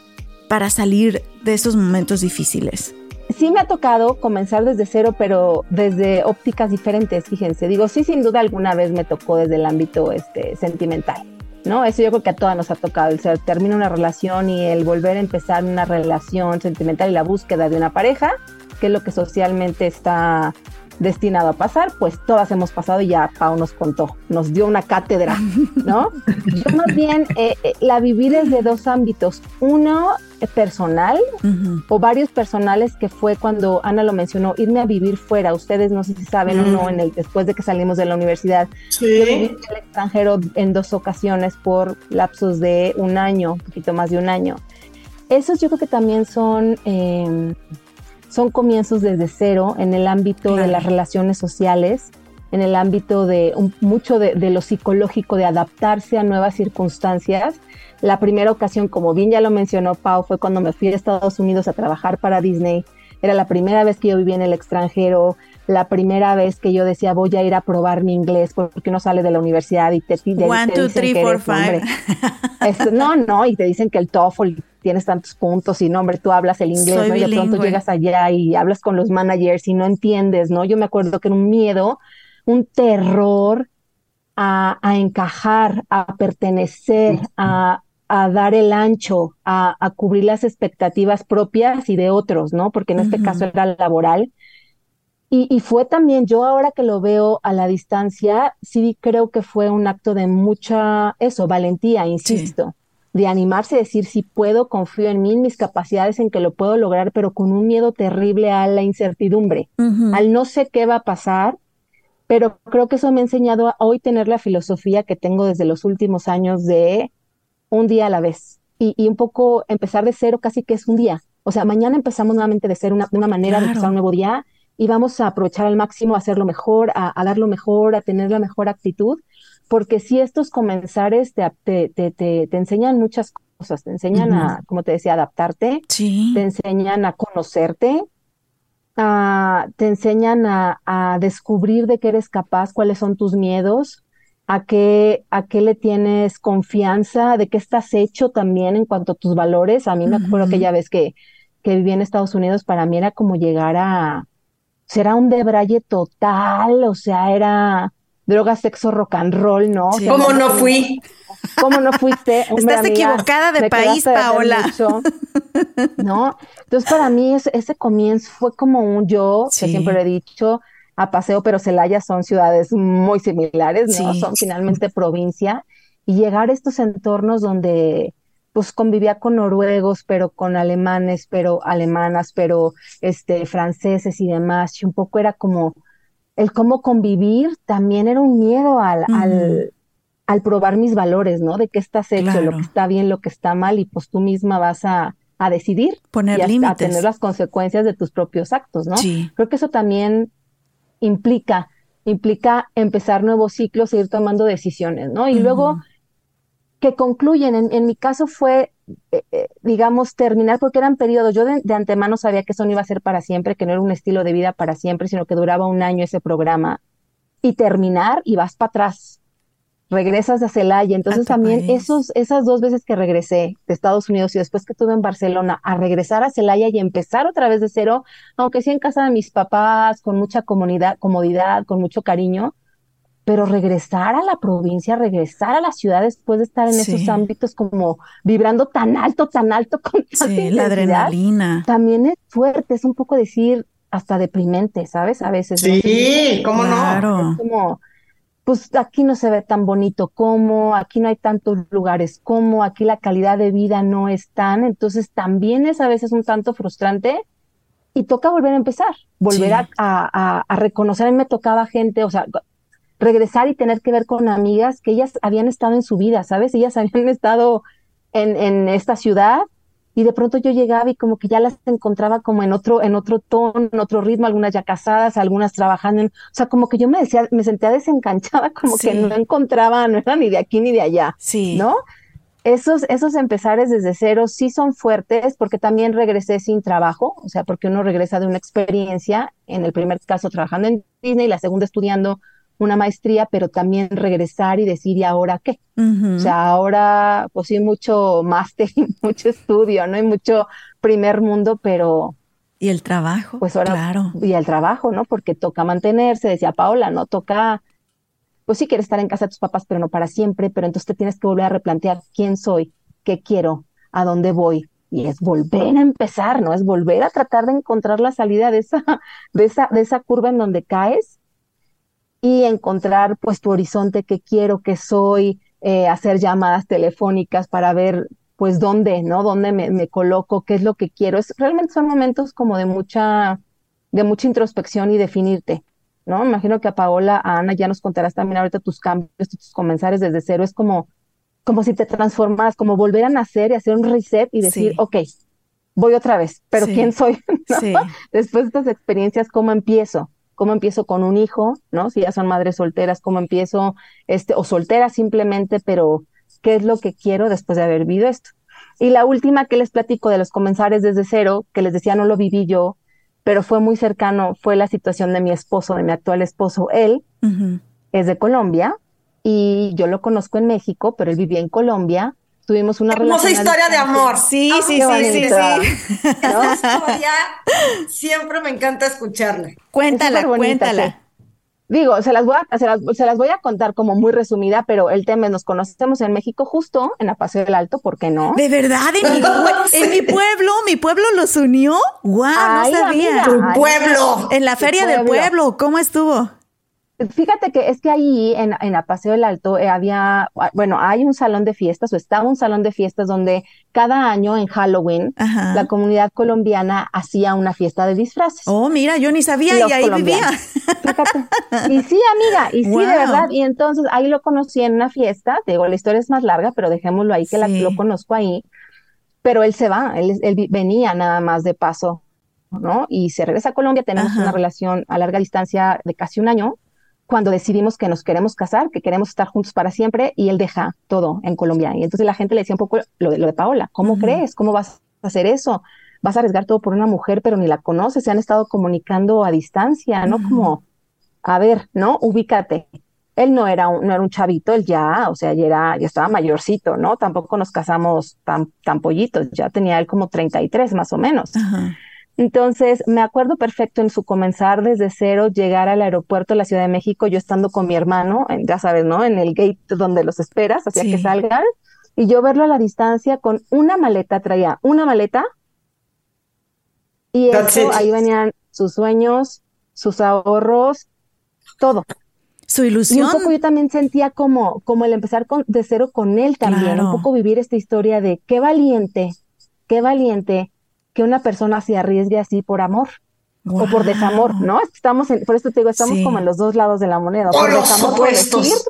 para salir de esos momentos difíciles? sí me ha tocado comenzar desde cero, pero desde ópticas diferentes, fíjense. Digo, sí, sin duda alguna vez me tocó desde el ámbito este, sentimental, ¿no? Eso yo creo que a todas nos ha tocado. O sea, termina una relación y el volver a empezar una relación sentimental y la búsqueda de una pareja, que es lo que socialmente está destinado a pasar, pues todas hemos pasado y ya Pau nos contó, nos dio una cátedra, ¿no? Yo más bien eh, eh, la viví desde dos ámbitos. Uno, eh, personal o varios personales que fue cuando Ana lo mencionó, irme a vivir fuera. Ustedes no sé si saben o no, en el, después de que salimos de la universidad, yo viví en el extranjero en dos ocasiones por lapsos de un año, un poquito más de un año. Esos yo creo que también son em, son comienzos desde cero en el ámbito de las relaciones sociales, en el ámbito de mucho de, lo psicológico, de adaptarse a nuevas circunstancias. La primera ocasión, como bien ya lo mencionó Pau, fue cuando me fui a Estados Unidos a trabajar para Disney. Era la primera vez que yo vivía en el extranjero, la primera vez que yo decía voy a ir a probar mi inglés porque uno sale de la universidad y te, pide One, two, three, four, five. no, no, y te dicen que el TOEFL tienes tantos puntos y no, hombre, tú hablas el inglés, ¿no? Y de pronto llegas allá y hablas con los managers y no entiendes, ¿no? Yo me acuerdo que era un miedo, un terror a, encajar, a pertenecer, a, dar el ancho, a, cubrir las expectativas propias y de otros, ¿no? Porque en este caso era laboral. Y, y, fue también, yo ahora que lo veo a la distancia, sí creo que fue un acto de mucha, eso, valentía, insisto de animarse a decir si puedo, confío en mí, en mis capacidades, en que lo puedo lograr, pero con un miedo terrible a la incertidumbre, al no sé qué va a pasar, pero creo que eso me ha enseñado a hoy tener la filosofía que tengo desde los últimos años de un día a la vez. Y, un poco empezar de cero casi que es un día. O sea, mañana empezamos nuevamente de ser una, una manera de empezar un nuevo día y vamos a aprovechar al máximo, a hacerlo mejor, a, a dar lo mejor, a tener la mejor actitud porque si estos comenzares te, te, te, enseñan muchas cosas, te enseñan a, como te decía, adaptarte, te enseñan a conocerte, te enseñan a, descubrir de qué eres capaz, cuáles son tus miedos, a qué, a qué le tienes confianza, de qué estás hecho también en cuanto a tus valores. A mí me acuerdo que ya ves que, que viví en Estados Unidos, para mí era como llegar a, será un debraye total, o sea, era droga, sexo, rock and roll, ¿no? ¿Cómo no fui? ¿Cómo no fuiste? Estás equivocada de país, Paola. ¿No? Entonces, para mí ese, comienzo fue como un yo, que siempre he dicho, a paseo, pero Celaya son ciudades muy similares, ¿no? Son finalmente provincia. Y llegar a estos entornos donde pues convivía con noruegos, pero con alemanes, pero alemanas, pero este franceses y demás, y un poco era como el cómo convivir también era un miedo al, al, probar mis valores, ¿no? De qué estás hecho, lo que está bien, lo que está mal, y pues tú misma vas a, a decidir poner y límites. a tener las consecuencias de tus propios actos, ¿no? Creo que eso también implica, implica empezar nuevos ciclos e ir tomando decisiones, ¿no? Y luego que concluyen, en, en mi caso fue eh, eh, digamos, terminar, porque eran periodos, yo de, antemano sabía que eso no iba a ser para siempre, que no era un estilo de vida para siempre, sino que duraba un año ese programa, y terminar y vas para atrás, regresas a Celaya, entonces también esos, esas dos veces que regresé de Estados Unidos y después que estuve en Barcelona, a regresar a Celaya y empezar otra vez de cero, aunque sí en casa de mis papás, con mucha comunidad, comodidad, con mucho cariño, pero regresar a la provincia, regresar a la ciudad después de estar en esos ámbitos como vibrando tan alto, tan alto con sí, la adrenalina. También es fuerte, es un poco decir hasta deprimente, ¿sabes? A veces. Sí, ¿cómo no? Es como, pues aquí no se ve tan bonito como, aquí no hay tantos lugares como, aquí la calidad de vida no es tan, entonces también es a veces un tanto frustrante y toca volver a empezar, volver a, a, a, reconocer, a mí me tocaba gente, o sea, regresar y tener que ver con amigas que ellas habían estado en su vida, ¿sabes? Ellas habían estado en, en esta ciudad y de pronto yo llegaba y como que ya las encontraba como en otro, en otro tono, en otro ritmo, algunas ya casadas, algunas trabajando, o sea, como que yo me decía, me sentía desencanchada, como que no encontraba, no era ni de aquí ni de allá, sí. ¿no? Esos, esos empezares desde cero sí son fuertes porque también regresé sin trabajo, o sea, porque uno regresa de una experiencia, en el primer caso trabajando en Disney, la segunda estudiando una maestría, pero también regresar y decir, ¿y ahora qué? O sea, ahora pues sí, mucho máster, mucho estudio, ¿no? hay mucho primer mundo, pero... Y el trabajo, pues ahora, claro. Y el trabajo, ¿no? Porque toca mantenerse, decía Paola, ¿no? Toca, pues sí quieres estar en casa de tus papás, pero no para siempre, pero entonces te tienes que volver a replantear quién soy, qué quiero, a dónde voy, y es volver a empezar, ¿no? Es volver a tratar de encontrar la salida de esa, de esa, de esa curva en donde caes y encontrar pues tu horizonte, qué quiero, qué soy, eh, hacer llamadas telefónicas para ver pues dónde, ¿no? Dónde me, me, coloco, qué es lo que quiero. Es, realmente son momentos como de mucha, de mucha introspección y definirte, ¿no? Imagino que a Paola, a Ana ya nos contarás también ahorita tus cambios, tus comenzares desde cero. Es como, como si te transformas, como volver a nacer y hacer un reset y decir, ok, voy otra vez, pero ¿quién soy? Después de estas experiencias, ¿cómo empiezo? Cómo empiezo con un hijo, ¿no? Si ya son madres solteras, cómo empiezo, este, o solteras simplemente, pero qué es lo que quiero después de haber vivido esto. Y la última que les platico de los comenzares desde cero, que les decía no lo viví yo, pero fue muy cercano, fue la situación de mi esposo, de mi actual esposo. Él es de Colombia y yo lo conozco en México, pero él vivía en Colombia tuvimos una Hermosa historia de amor. Sí, sí, sí, sí, sí. Esa historia siempre me encanta escucharla. Cuéntala, cuéntala. Digo, se las, voy a, se, las, voy a contar como muy resumida, pero el tema es, nos conocemos en México justo en la Paseo del Alto, ¿por qué no? ¿De verdad? ¿En, mi, ¿en mi pueblo? ¿Mi pueblo los unió? ¡Guau! no sabía. ¡Tu pueblo! En la feria del pueblo, ¿cómo estuvo? Fíjate que es que ahí en, en la Paseo del Alto eh, había, ah, bueno, hay un salón de fiestas o estaba un salón de fiestas donde cada año en Halloween la comunidad colombiana hacía una fiesta de disfraces. Oh, mira, yo ni sabía y ahí vivía. Fíjate. Y sí, amiga, y sí, de verdad. Y entonces ahí lo conocí en una fiesta. Te digo, la historia es más larga, pero dejémoslo ahí que la, lo conozco ahí. Pero él se va, él, él venía nada más de paso, ¿no? Y se regresa a Colombia, tenemos una relación a larga distancia de casi un año cuando decidimos que nos queremos casar, que queremos estar juntos para siempre, y él deja todo en Colombia. Y entonces la gente le decía un poco lo de, lo de Paola, ¿cómo crees? ¿Cómo vas a hacer eso? Vas a arriesgar todo por una mujer, pero ni la conoces, se han estado comunicando a distancia, ¿no? Como, a ver, ¿no? Ubícate. Él no era un, no era un chavito, él ya, o sea, ya era, ya estaba mayorcito, ¿no? Tampoco nos casamos tan, tan pollitos, ya tenía él como 33 más o menos. Entonces, me acuerdo perfecto en su comenzar desde cero, llegar al aeropuerto de la Ciudad de México, yo estando con mi hermano, ya sabes, ¿no? En el gate donde los esperas, hacia que salgan, y yo verlo a la distancia con una maleta, traía una maleta, y eso, ahí venían sus sueños, sus ahorros, todo. Su ilusión. Y un poco yo también sentía como, como el empezar con, de cero con él también, un poco vivir esta historia de qué valiente, qué valiente que una persona se arriesgue así por amor. o por desamor, ¿no? Estamos en, por esto te digo, estamos como en los dos lados de la moneda. Por, los opuestos.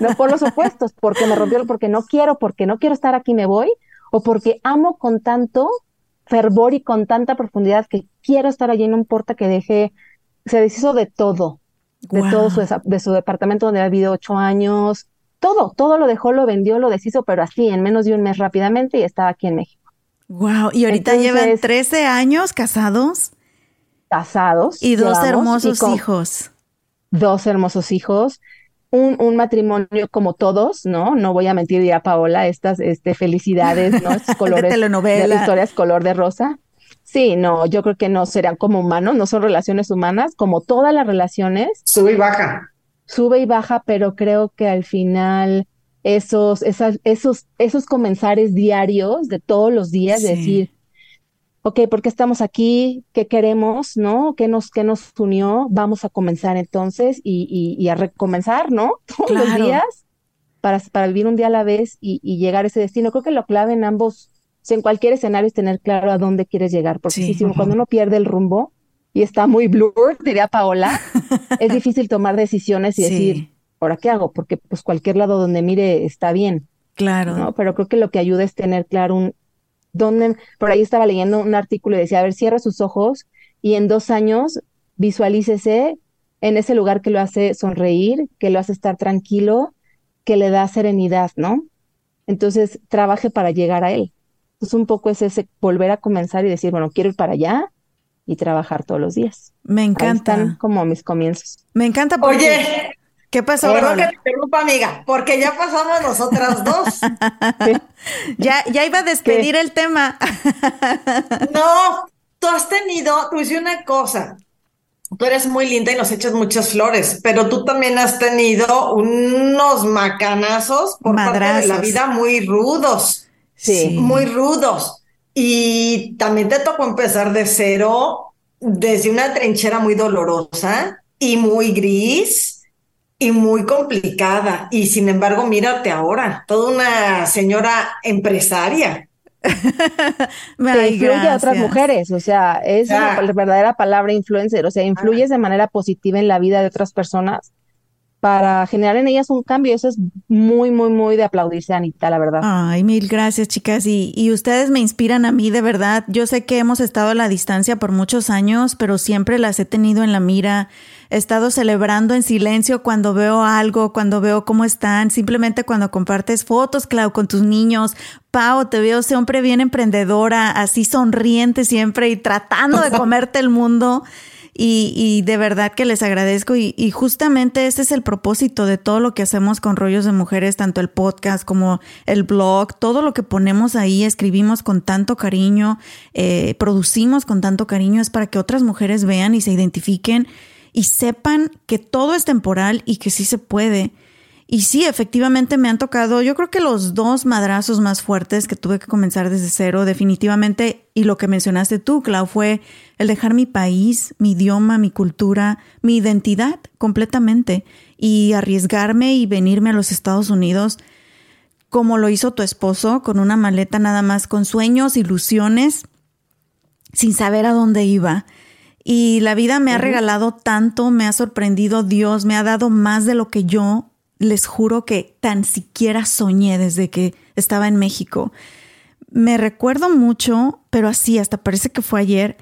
no por los opuestos, porque me rompió, porque no quiero, porque no quiero estar aquí, me voy, o porque amo con tanto fervor y con tanta profundidad que quiero estar allí, no importa que deje, se deshizo de todo, de todo su, de su departamento donde había vivido ocho años, todo, todo lo dejó, lo vendió, lo deshizo, pero así, en menos de un mes rápidamente y estaba aquí en México. Wow, y ahorita llevan 13 años casados. Casados. Y dos hermosos hijos. Dos hermosos hijos. Un, un, matrimonio como todos, ¿no? No voy a mentir ya, Paola, estas este, felicidades, ¿no? Estos colores. de telenovela. De historias color de rosa. Sí, no, yo creo que no serán como humanos, no son relaciones humanas, como todas las relaciones. Sube y baja. Sube y baja, pero creo que al final esos, esas, esos, esos comenzares diarios de todos los días, de decir, ok, ¿por qué estamos aquí? ¿Qué queremos? ¿No? ¿Qué nos, qué nos unió? Vamos a comenzar entonces y, y, a recomenzar, ¿no? Todos los días para, para vivir un día a la vez y, y, llegar a ese destino. Creo que lo clave en ambos, en cualquier escenario es tener claro a dónde quieres llegar, porque si, cuando uno pierde el rumbo y está muy blur, diría Paola, es difícil tomar decisiones y decir, ¿ahora qué hago? Porque pues cualquier lado donde mire está bien. Claro. ¿no? Pero creo que lo que ayuda es tener claro un, ¿dónde? Por ahí estaba leyendo un artículo y decía, a ver, cierra sus ojos y en dos años visualícese en ese lugar que lo hace sonreír, que lo hace estar tranquilo, que le da serenidad, ¿no? Entonces, trabaje para llegar a él. Entonces, un poco es ese volver a comenzar y decir, bueno, quiero ir para allá y trabajar todos los días. Me encanta. están como mis comienzos. Me encanta porque... Oye, ¿Qué pasó? Perdón que te interrumpa, amiga, porque ya pasamos nosotras dos. ya, ya iba a despedir el tema. no, tú has tenido, tú hice una cosa. Tú eres muy linda y nos echas muchas flores, pero tú también has tenido unos macanazos por parte de la vida muy rudos. Sí. Muy rudos. Y también te tocó empezar de cero, desde una trinchera muy dolorosa y muy gris y muy complicada. Y sin embargo, mírate ahora, toda una señora empresaria. que influye a otras mujeres, o sea, es la verdadera palabra influencer, o sea, influyes de manera positiva en la vida de otras personas para generar en ellas un cambio. Eso es muy, muy, muy de aplaudirse, Anita, la verdad. Ay, mil gracias, chicas. Y, y ustedes me inspiran a mí, de verdad. Yo sé que hemos estado a la distancia por muchos años, pero siempre las he tenido en la mira he estado celebrando en silencio cuando veo algo, cuando veo cómo están, simplemente cuando compartes fotos, Clau, con tus niños. Pau, te veo siempre bien emprendedora, así sonriente siempre y tratando de comerte el mundo. Y, de verdad que les agradezco y, y, justamente ese es el propósito de todo lo que hacemos con Rollos de Mujeres, tanto el podcast como el blog, todo lo que ponemos ahí, escribimos con tanto cariño, eh, producimos con tanto cariño, es para que otras mujeres vean y se identifiquen y sepan que todo es temporal y que sí se puede. Y sí, efectivamente me han tocado, yo creo que los dos madrazos más fuertes que tuve que comenzar desde cero, definitivamente, y lo que mencionaste tú, Clau, fue el dejar mi país, mi idioma, mi cultura, mi identidad completamente y arriesgarme y venirme a los Estados Unidos como lo hizo tu esposo, con una maleta nada más, con sueños, ilusiones, sin saber a dónde iba. Y la vida me ha regalado tanto, me ha sorprendido Dios, me ha dado más de lo que yo les juro que tan siquiera soñé desde que estaba en México. Me recuerdo mucho, pero así, hasta parece que fue ayer.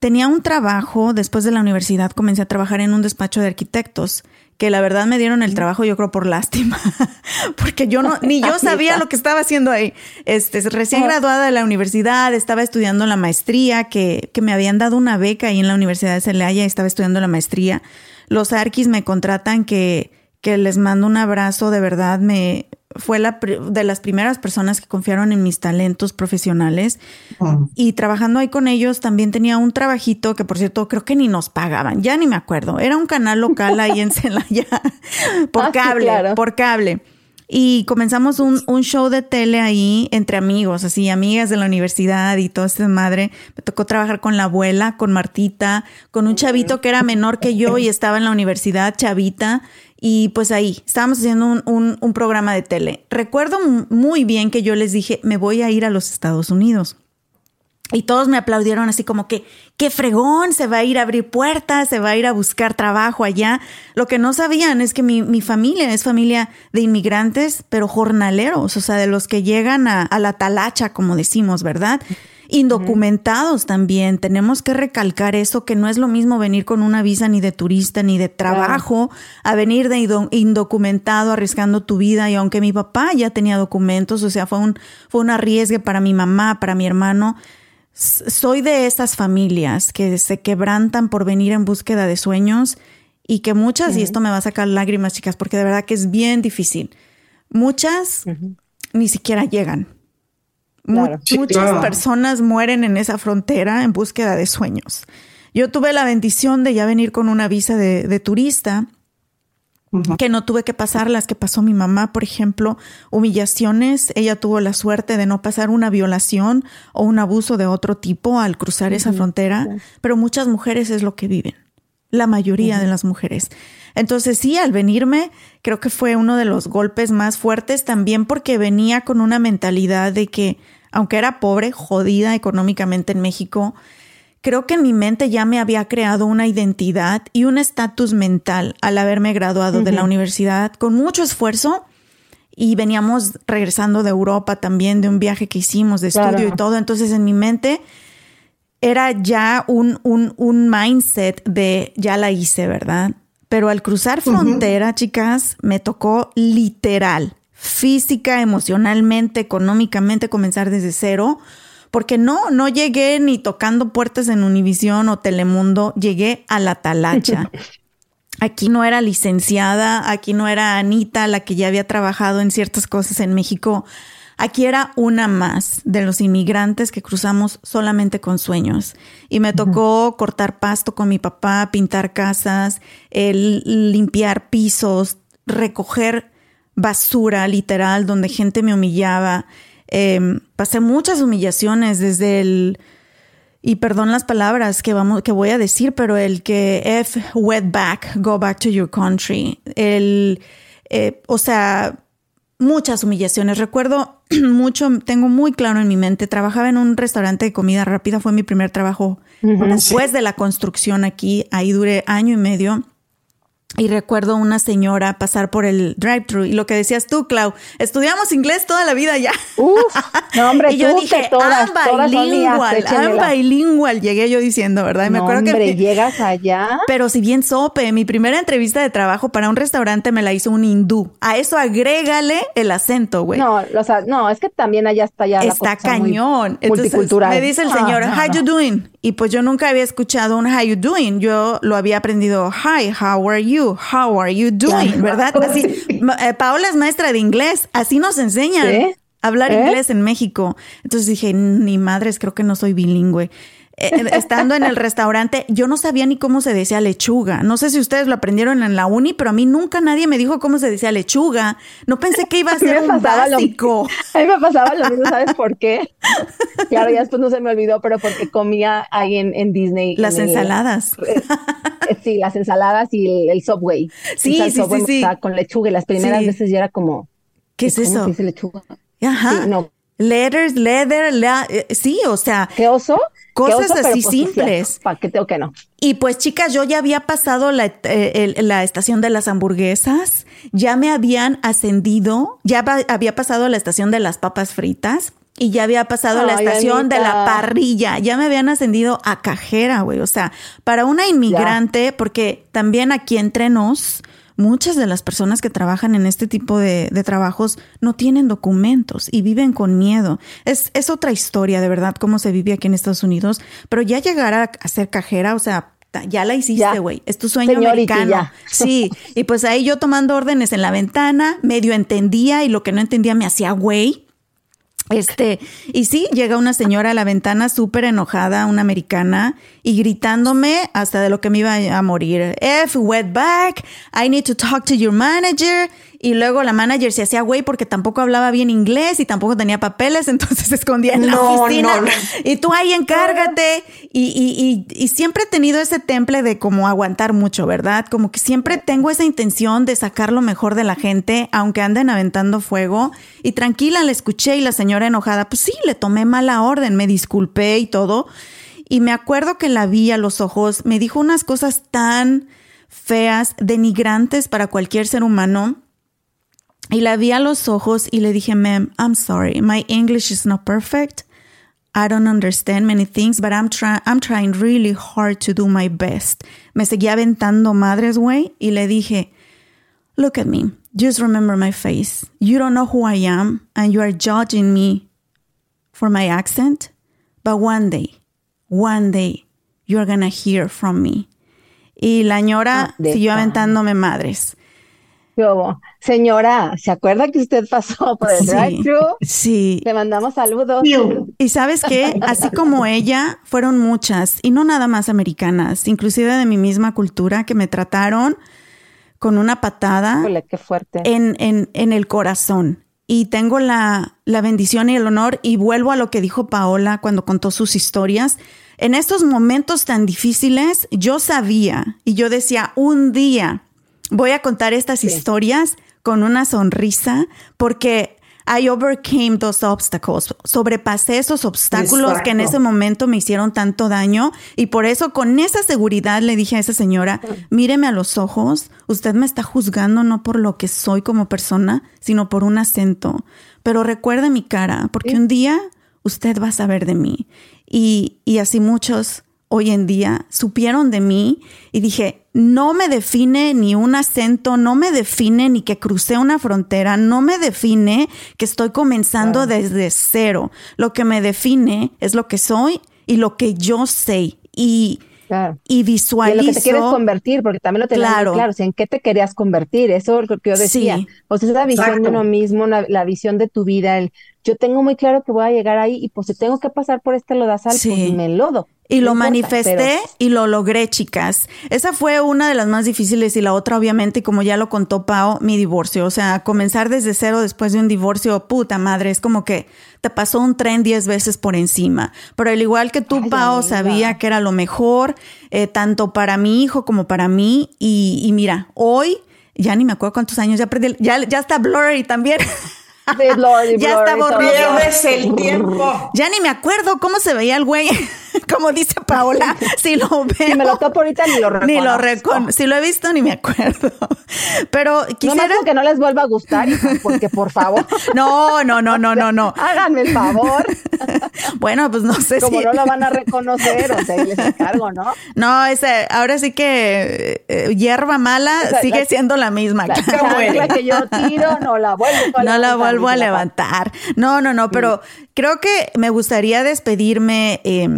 Tenía un trabajo, después de la universidad comencé a trabajar en un despacho de arquitectos que la verdad me dieron el trabajo, yo creo, por lástima, porque yo no, ni yo sabía lo que estaba haciendo ahí. Este, recién graduada de la universidad, estaba estudiando la maestría, que, que me habían dado una beca ahí en la Universidad de Celaya, estaba estudiando la maestría. Los arquis me contratan que, que les mando un abrazo, de verdad, me, fue la de las primeras personas que confiaron en mis talentos profesionales. Y trabajando ahí con ellos también tenía un trabajito que por cierto creo que ni nos pagaban, ya ni me acuerdo, era un canal local ahí en Celaya por ah, cable, por cable. Y comenzamos un, un, show de tele ahí entre amigos, así, amigas de la universidad y toda esta madre. Me tocó trabajar con la abuela, con Martita, con un chavito que era menor que yo y estaba en la universidad, chavita. Y pues ahí, estábamos haciendo un, un, programa de tele. Recuerdo muy bien que yo les dije, me voy a ir a los Estados Unidos. Y todos me aplaudieron así como que, qué fregón, se va a ir a abrir puertas, se va a ir a buscar trabajo allá. Lo que no sabían es que mi, mi familia es familia de inmigrantes, pero jornaleros, o sea, de los que llegan a, a la talacha, como decimos, ¿verdad? indocumentados también. Tenemos que recalcar eso, que no es lo mismo venir con una visa ni de turista ni de trabajo a venir de indocumentado arriesgando tu vida. Y aunque mi papá ya tenía documentos, o sea, fue un, fue un arriesgue para mi mamá, para mi hermano. Soy de esas familias que se quebrantan por venir en búsqueda de sueños y que muchas, y esto me va a sacar lágrimas, chicas, porque de verdad que es bien difícil. Muchas ni siquiera llegan. Muchas personas mueren en esa frontera en búsqueda de sueños. Yo tuve la bendición de ya venir con una visa de, turista, que no tuve que pasar las que pasó mi mamá, por ejemplo, humillaciones. Ella tuvo la suerte de no pasar una violación o un abuso de otro tipo al cruzar esa frontera, pero muchas mujeres es lo que viven, la mayoría de las mujeres. Entonces sí, al venirme, creo que fue uno de los golpes más fuertes también porque venía con una mentalidad de que, aunque era pobre, jodida económicamente en México, creo que en mi mente ya me había creado una identidad y un estatus mental al haberme graduado de la universidad con mucho esfuerzo y veníamos regresando de Europa también, de un viaje que hicimos de estudio y todo. Entonces en mi mente era ya un, un, un, mindset de ya la hice, ¿verdad? Pero al cruzar frontera, chicas, me tocó literal, física, emocionalmente, económicamente, comenzar desde cero. Porque no, no llegué ni tocando puertas en Univisión o Telemundo, llegué a la talacha. Aquí no era licenciada, aquí no era Anita la que ya había trabajado en ciertas cosas en México. Aquí era una más de los inmigrantes que cruzamos solamente con sueños. Y me tocó cortar pasto con mi papá, pintar casas, el limpiar pisos, recoger basura literal donde gente me humillaba. Em, pasé muchas humillaciones desde el y perdón las palabras que vamos que voy a decir, pero el que F wet back, go back to your country, el eh, o sea, muchas humillaciones. Recuerdo mucho, tengo muy claro en mi mente, trabajaba en un restaurante de comida rápida, fue mi primer trabajo después de la construcción aquí, ahí duré año y medio y recuerdo una señora pasar por el drive-thru y lo que decías tú, Clau, estudiamos inglés toda la vida ya. Uf, no, hombre, y yo dije, todas, I'm bilingual, I'm bilingual, llegué yo diciendo, ¿verdad? Y me acuerdo hombre, llegas allá. Pero si bien sope, mi primera entrevista de trabajo para un restaurante me la hizo un hindú. A eso agrégale el acento, güey. No, o sea, no, es que también allá está ya Está cañón. multicultural. Me dice el señor, how you doing? Y pues yo nunca había escuchado un how you doing. Yo lo había aprendido, hi, how are you? How are you doing? ¿Verdad? Así, eh, Paola es maestra de inglés. Así nos enseñan a hablar ¿Eh? inglés en México. Entonces dije, ni madres, creo que no soy bilingüe. Eh, eh, estando en el restaurante, yo no sabía ni cómo se decía lechuga. No sé si ustedes lo aprendieron en la uni, pero a mí nunca nadie me dijo cómo se decía lechuga. No pensé que iba a ser un básico. a mí me pasaba lo mismo, ¿sabes por qué? Claro, ya después no se me olvidó, pero porque comía ahí en, Disney. Las ensaladas. Eh, sí, las ensaladas y el, Subway. Sí, sí, sí, sí. Con lechuga y las primeras veces ya era como... ¿Qué es eso? Dice lechuga? Ajá. no. Letters, leather, sí, o sea. ¿Qué oso? Cosas así pues simples. ¿Para qué tengo que no? Y pues chicas, yo ya había pasado la, eh, la, estación de las hamburguesas, ya me habían ascendido, ya había pasado la estación de las papas fritas y ya había pasado la estación de la parrilla, ya me habían ascendido a cajera, güey. O sea, para una inmigrante, porque también aquí entre nos, muchas de las personas que trabajan en este tipo de, trabajos no tienen documentos y viven con miedo. Es, es, otra historia, de verdad, cómo se vive aquí en Estados Unidos, pero ya llegar a, ser cajera, o sea, ya la hiciste, güey. Es tu sueño americano. Sí. Y pues ahí yo tomando órdenes en la ventana, medio entendía y lo que no entendía me hacía güey. Este, y sí, llega una señora a la ventana súper enojada, una americana, y gritándome hasta de lo que me iba a morir. F, wet back, I need to talk to your manager. Y luego la manager se hacía güey porque tampoco hablaba bien inglés y tampoco tenía papeles, entonces se escondía en la oficina. Y tú ahí encárgate. Y, y, y, siempre he tenido ese temple de como aguantar mucho, ¿verdad? Como que siempre tengo esa intención de sacar lo mejor de la gente, aunque anden aventando fuego. Y tranquila, la escuché y la señora enojada, pues sí, le tomé mala orden, me disculpé y todo. Y me acuerdo que la vi a los ojos, me dijo unas cosas tan feas, denigrantes para cualquier ser humano y la vi a los ojos y le dije, ma'am, I'm sorry, my English is not perfect. I don't understand many things, but I'm, trying I'm trying really hard to do my best. Me seguía aventando madres, güey, y le dije, look at me, just remember my face. You don't know who I am, and you are judging me for my accent, but one day, one day, you're gonna hear from me. Y la ñora ah, siguió aventándome madres. Señora, ¿se acuerda que usted pasó por el drive-thru? Sí. Le mandamos saludos. Y sabes qué, así como ella, fueron muchas, y no nada más americanas, inclusive de mi misma cultura, que me trataron con una patada qué fuerte. En, en, en, el corazón. Y tengo la, la bendición y el honor, y vuelvo a lo que dijo Paola cuando contó sus historias. En estos momentos tan difíciles, yo sabía y yo decía, un día voy a contar estas historias con una sonrisa porque I overcame those obstacles. Sobrepasé esos obstáculos que en ese momento me hicieron tanto daño y por eso con esa seguridad le dije a esa señora, míreme a los ojos, usted me está juzgando no por lo que soy como persona, sino por un acento. Pero recuerde mi cara, porque un día usted va a saber de mí. Y, y así muchos hoy en día supieron de mí y dije, no me define ni un acento, no me define ni que crucé una frontera, no me define que estoy comenzando desde cero. Lo que me define es lo que soy y lo que yo sé. Y, y visualizo. Y en lo que te quieres convertir, porque también lo tenés claro. claro, o en qué te querías convertir, eso es lo que yo decía. O sea, esa visión de uno mismo, la, visión de tu vida, el yo tengo muy claro que voy a llegar ahí y pues si tengo que pasar por este lodazal, pues me lodo. Y lo manifesté y lo logré, chicas. Esa fue una de las más difíciles y la otra, obviamente, como ya lo contó Pau, mi divorcio. O sea, comenzar desde cero después de un divorcio, puta madre, es como que te pasó un tren diez veces por encima. Pero al igual que tú, Pau, sabía que era lo mejor, eh, tanto para mi hijo como para mí. Y, y mira, hoy ya ni me acuerdo cuántos años, ya perdí, ya, ya está blurry también. ya está borroso. el tiempo. Ya ni me acuerdo cómo se veía el güey. como dice Paola, si lo veo. Si me lo topo ahorita ni lo reconozco. Ni lo reconozco. Si lo he visto ni me acuerdo. Pero quisiera no que no les vuelva a gustar, porque por favor. No, no, no, no, no, no. Háganme el favor. bueno, pues no sé como si no lo van a reconocer, o sea, les encargo, ¿no? No, ese, ahora sí que eh, hierba mala sigue siendo la misma. La, la que yo tiro no la vuelvo a No la vuelvo a levantar. No, no, no, pero creo que me gustaría despedirme eh,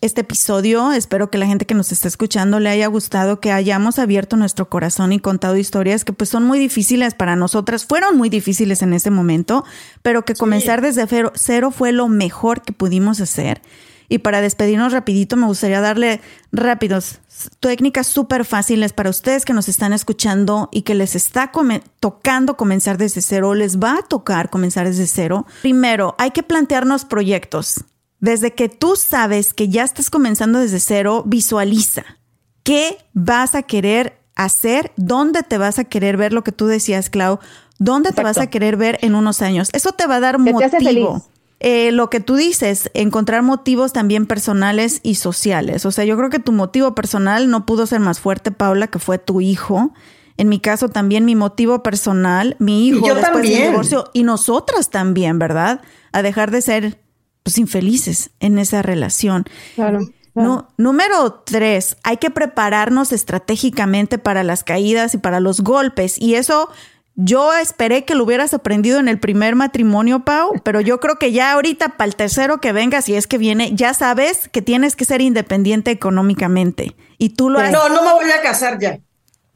este episodio. Espero que la gente que nos está escuchando le haya gustado, que hayamos abierto nuestro corazón y contado historias que pues son muy difíciles para nosotras, fueron muy difíciles en ese momento, pero que comenzar desde cero fue lo mejor que pudimos hacer. Y para despedirnos rapidito, me gustaría darle rápidos técnicas súper fáciles para ustedes que nos están escuchando y que les está tocando comenzar desde cero, les va a tocar comenzar desde cero. Primero, hay que plantearnos proyectos. Desde que tú sabes que ya estás comenzando desde cero, visualiza qué vas a querer hacer, dónde te vas a querer ver lo que tú decías, Clau, dónde te vas a querer ver en unos años. Eso te va a dar motivo. Eh, lo que tú dices, encontrar motivos también personales y sociales. O sea, yo creo que tu motivo personal no pudo ser más fuerte, Paula, que fue tu hijo. En mi caso también mi motivo personal, mi hijo después del divorcio y nosotras también, ¿verdad? A dejar de ser pues, infelices en esa relación. Claro. No, número tres, hay que prepararnos estratégicamente para las caídas y para los golpes. Y eso yo esperé que lo hubieras aprendido en el primer matrimonio, Pau, pero yo creo que ya ahorita para el tercero que venga, si es que viene, ya sabes que tienes que ser independiente económicamente. Y tú lo has... No, no me voy a casar ya.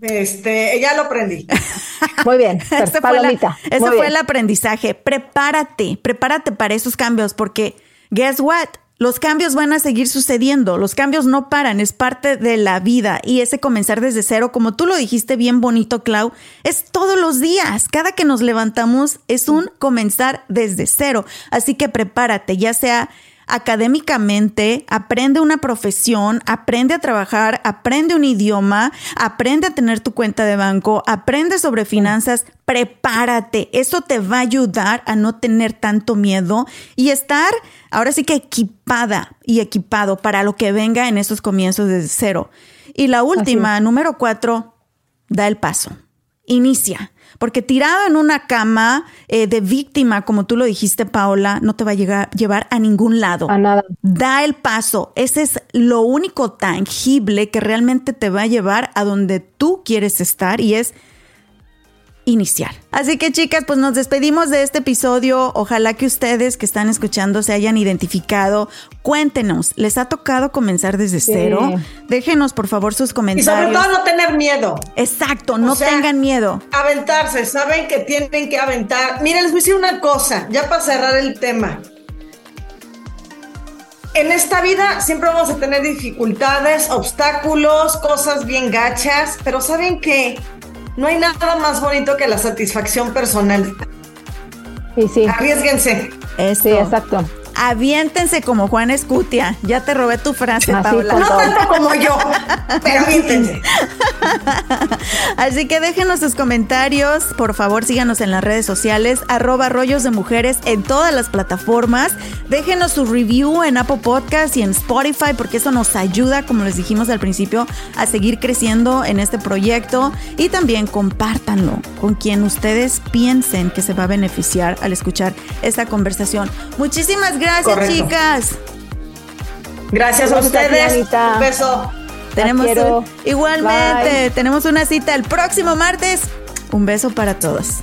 Este, ya lo aprendí. Muy bien, ese fue, el aprendizaje. Prepárate, prepárate para esos cambios, porque guess what? Los cambios van a seguir sucediendo, los cambios no paran, es parte de la vida y ese comenzar desde cero, como tú lo dijiste bien bonito, Clau, es todos los días. Cada que nos levantamos es un comenzar desde cero. Así que prepárate, ya sea académicamente, aprende una profesión, aprende a trabajar, aprende un idioma, aprende a tener tu cuenta de banco, aprende sobre finanzas, prepárate. Eso te va a ayudar a no tener tanto miedo y estar ahora sí que equipada y equipado para lo que venga en esos comienzos desde cero. Y la última, número cuatro, da el paso. Inicia. Porque tirado en una cama eh, de víctima, como tú lo dijiste, Paola, no te va a llegar, llevar a ningún lado. A nada. Da el paso. Ese es lo único tangible que realmente te va a llevar a donde tú quieres estar y es iniciar. Así que chicas, pues nos despedimos de este episodio. Ojalá que ustedes que están escuchando se hayan identificado. Cuéntenos, ¿les ha tocado comenzar desde cero? Déjenos por favor sus comentarios. Y sobre todo no tener miedo. Exacto, no tengan miedo. Aventarse, saben que tienen que aventar. Miren, les voy a decir una cosa, ya para cerrar el tema. En esta vida siempre vamos a tener dificultades, obstáculos, cosas bien gachas, pero saben que no hay nada más bonito que la satisfacción personal. Sí, sí. Arriesguense. Sí, exacto. Aviéntense como Juan Escutia. Ya te robé tu frase, Paula. No tanto como yo, pero aviéntense. Así que déjenos sus comentarios. Por favor, síganos en las redes sociales, arroba rollos de mujeres en todas las plataformas. Déjenos su review en Apple Podcast y en Spotify, porque eso nos ayuda, como les dijimos al principio, a seguir creciendo en este proyecto. Y también compártanlo con quien ustedes piensen que se va a beneficiar al escuchar esta conversación. Muchísimas gracias, chicas. Gracias a ustedes. Un beso. Tenemos igualmente, tenemos una cita el próximo martes. Un beso para todos.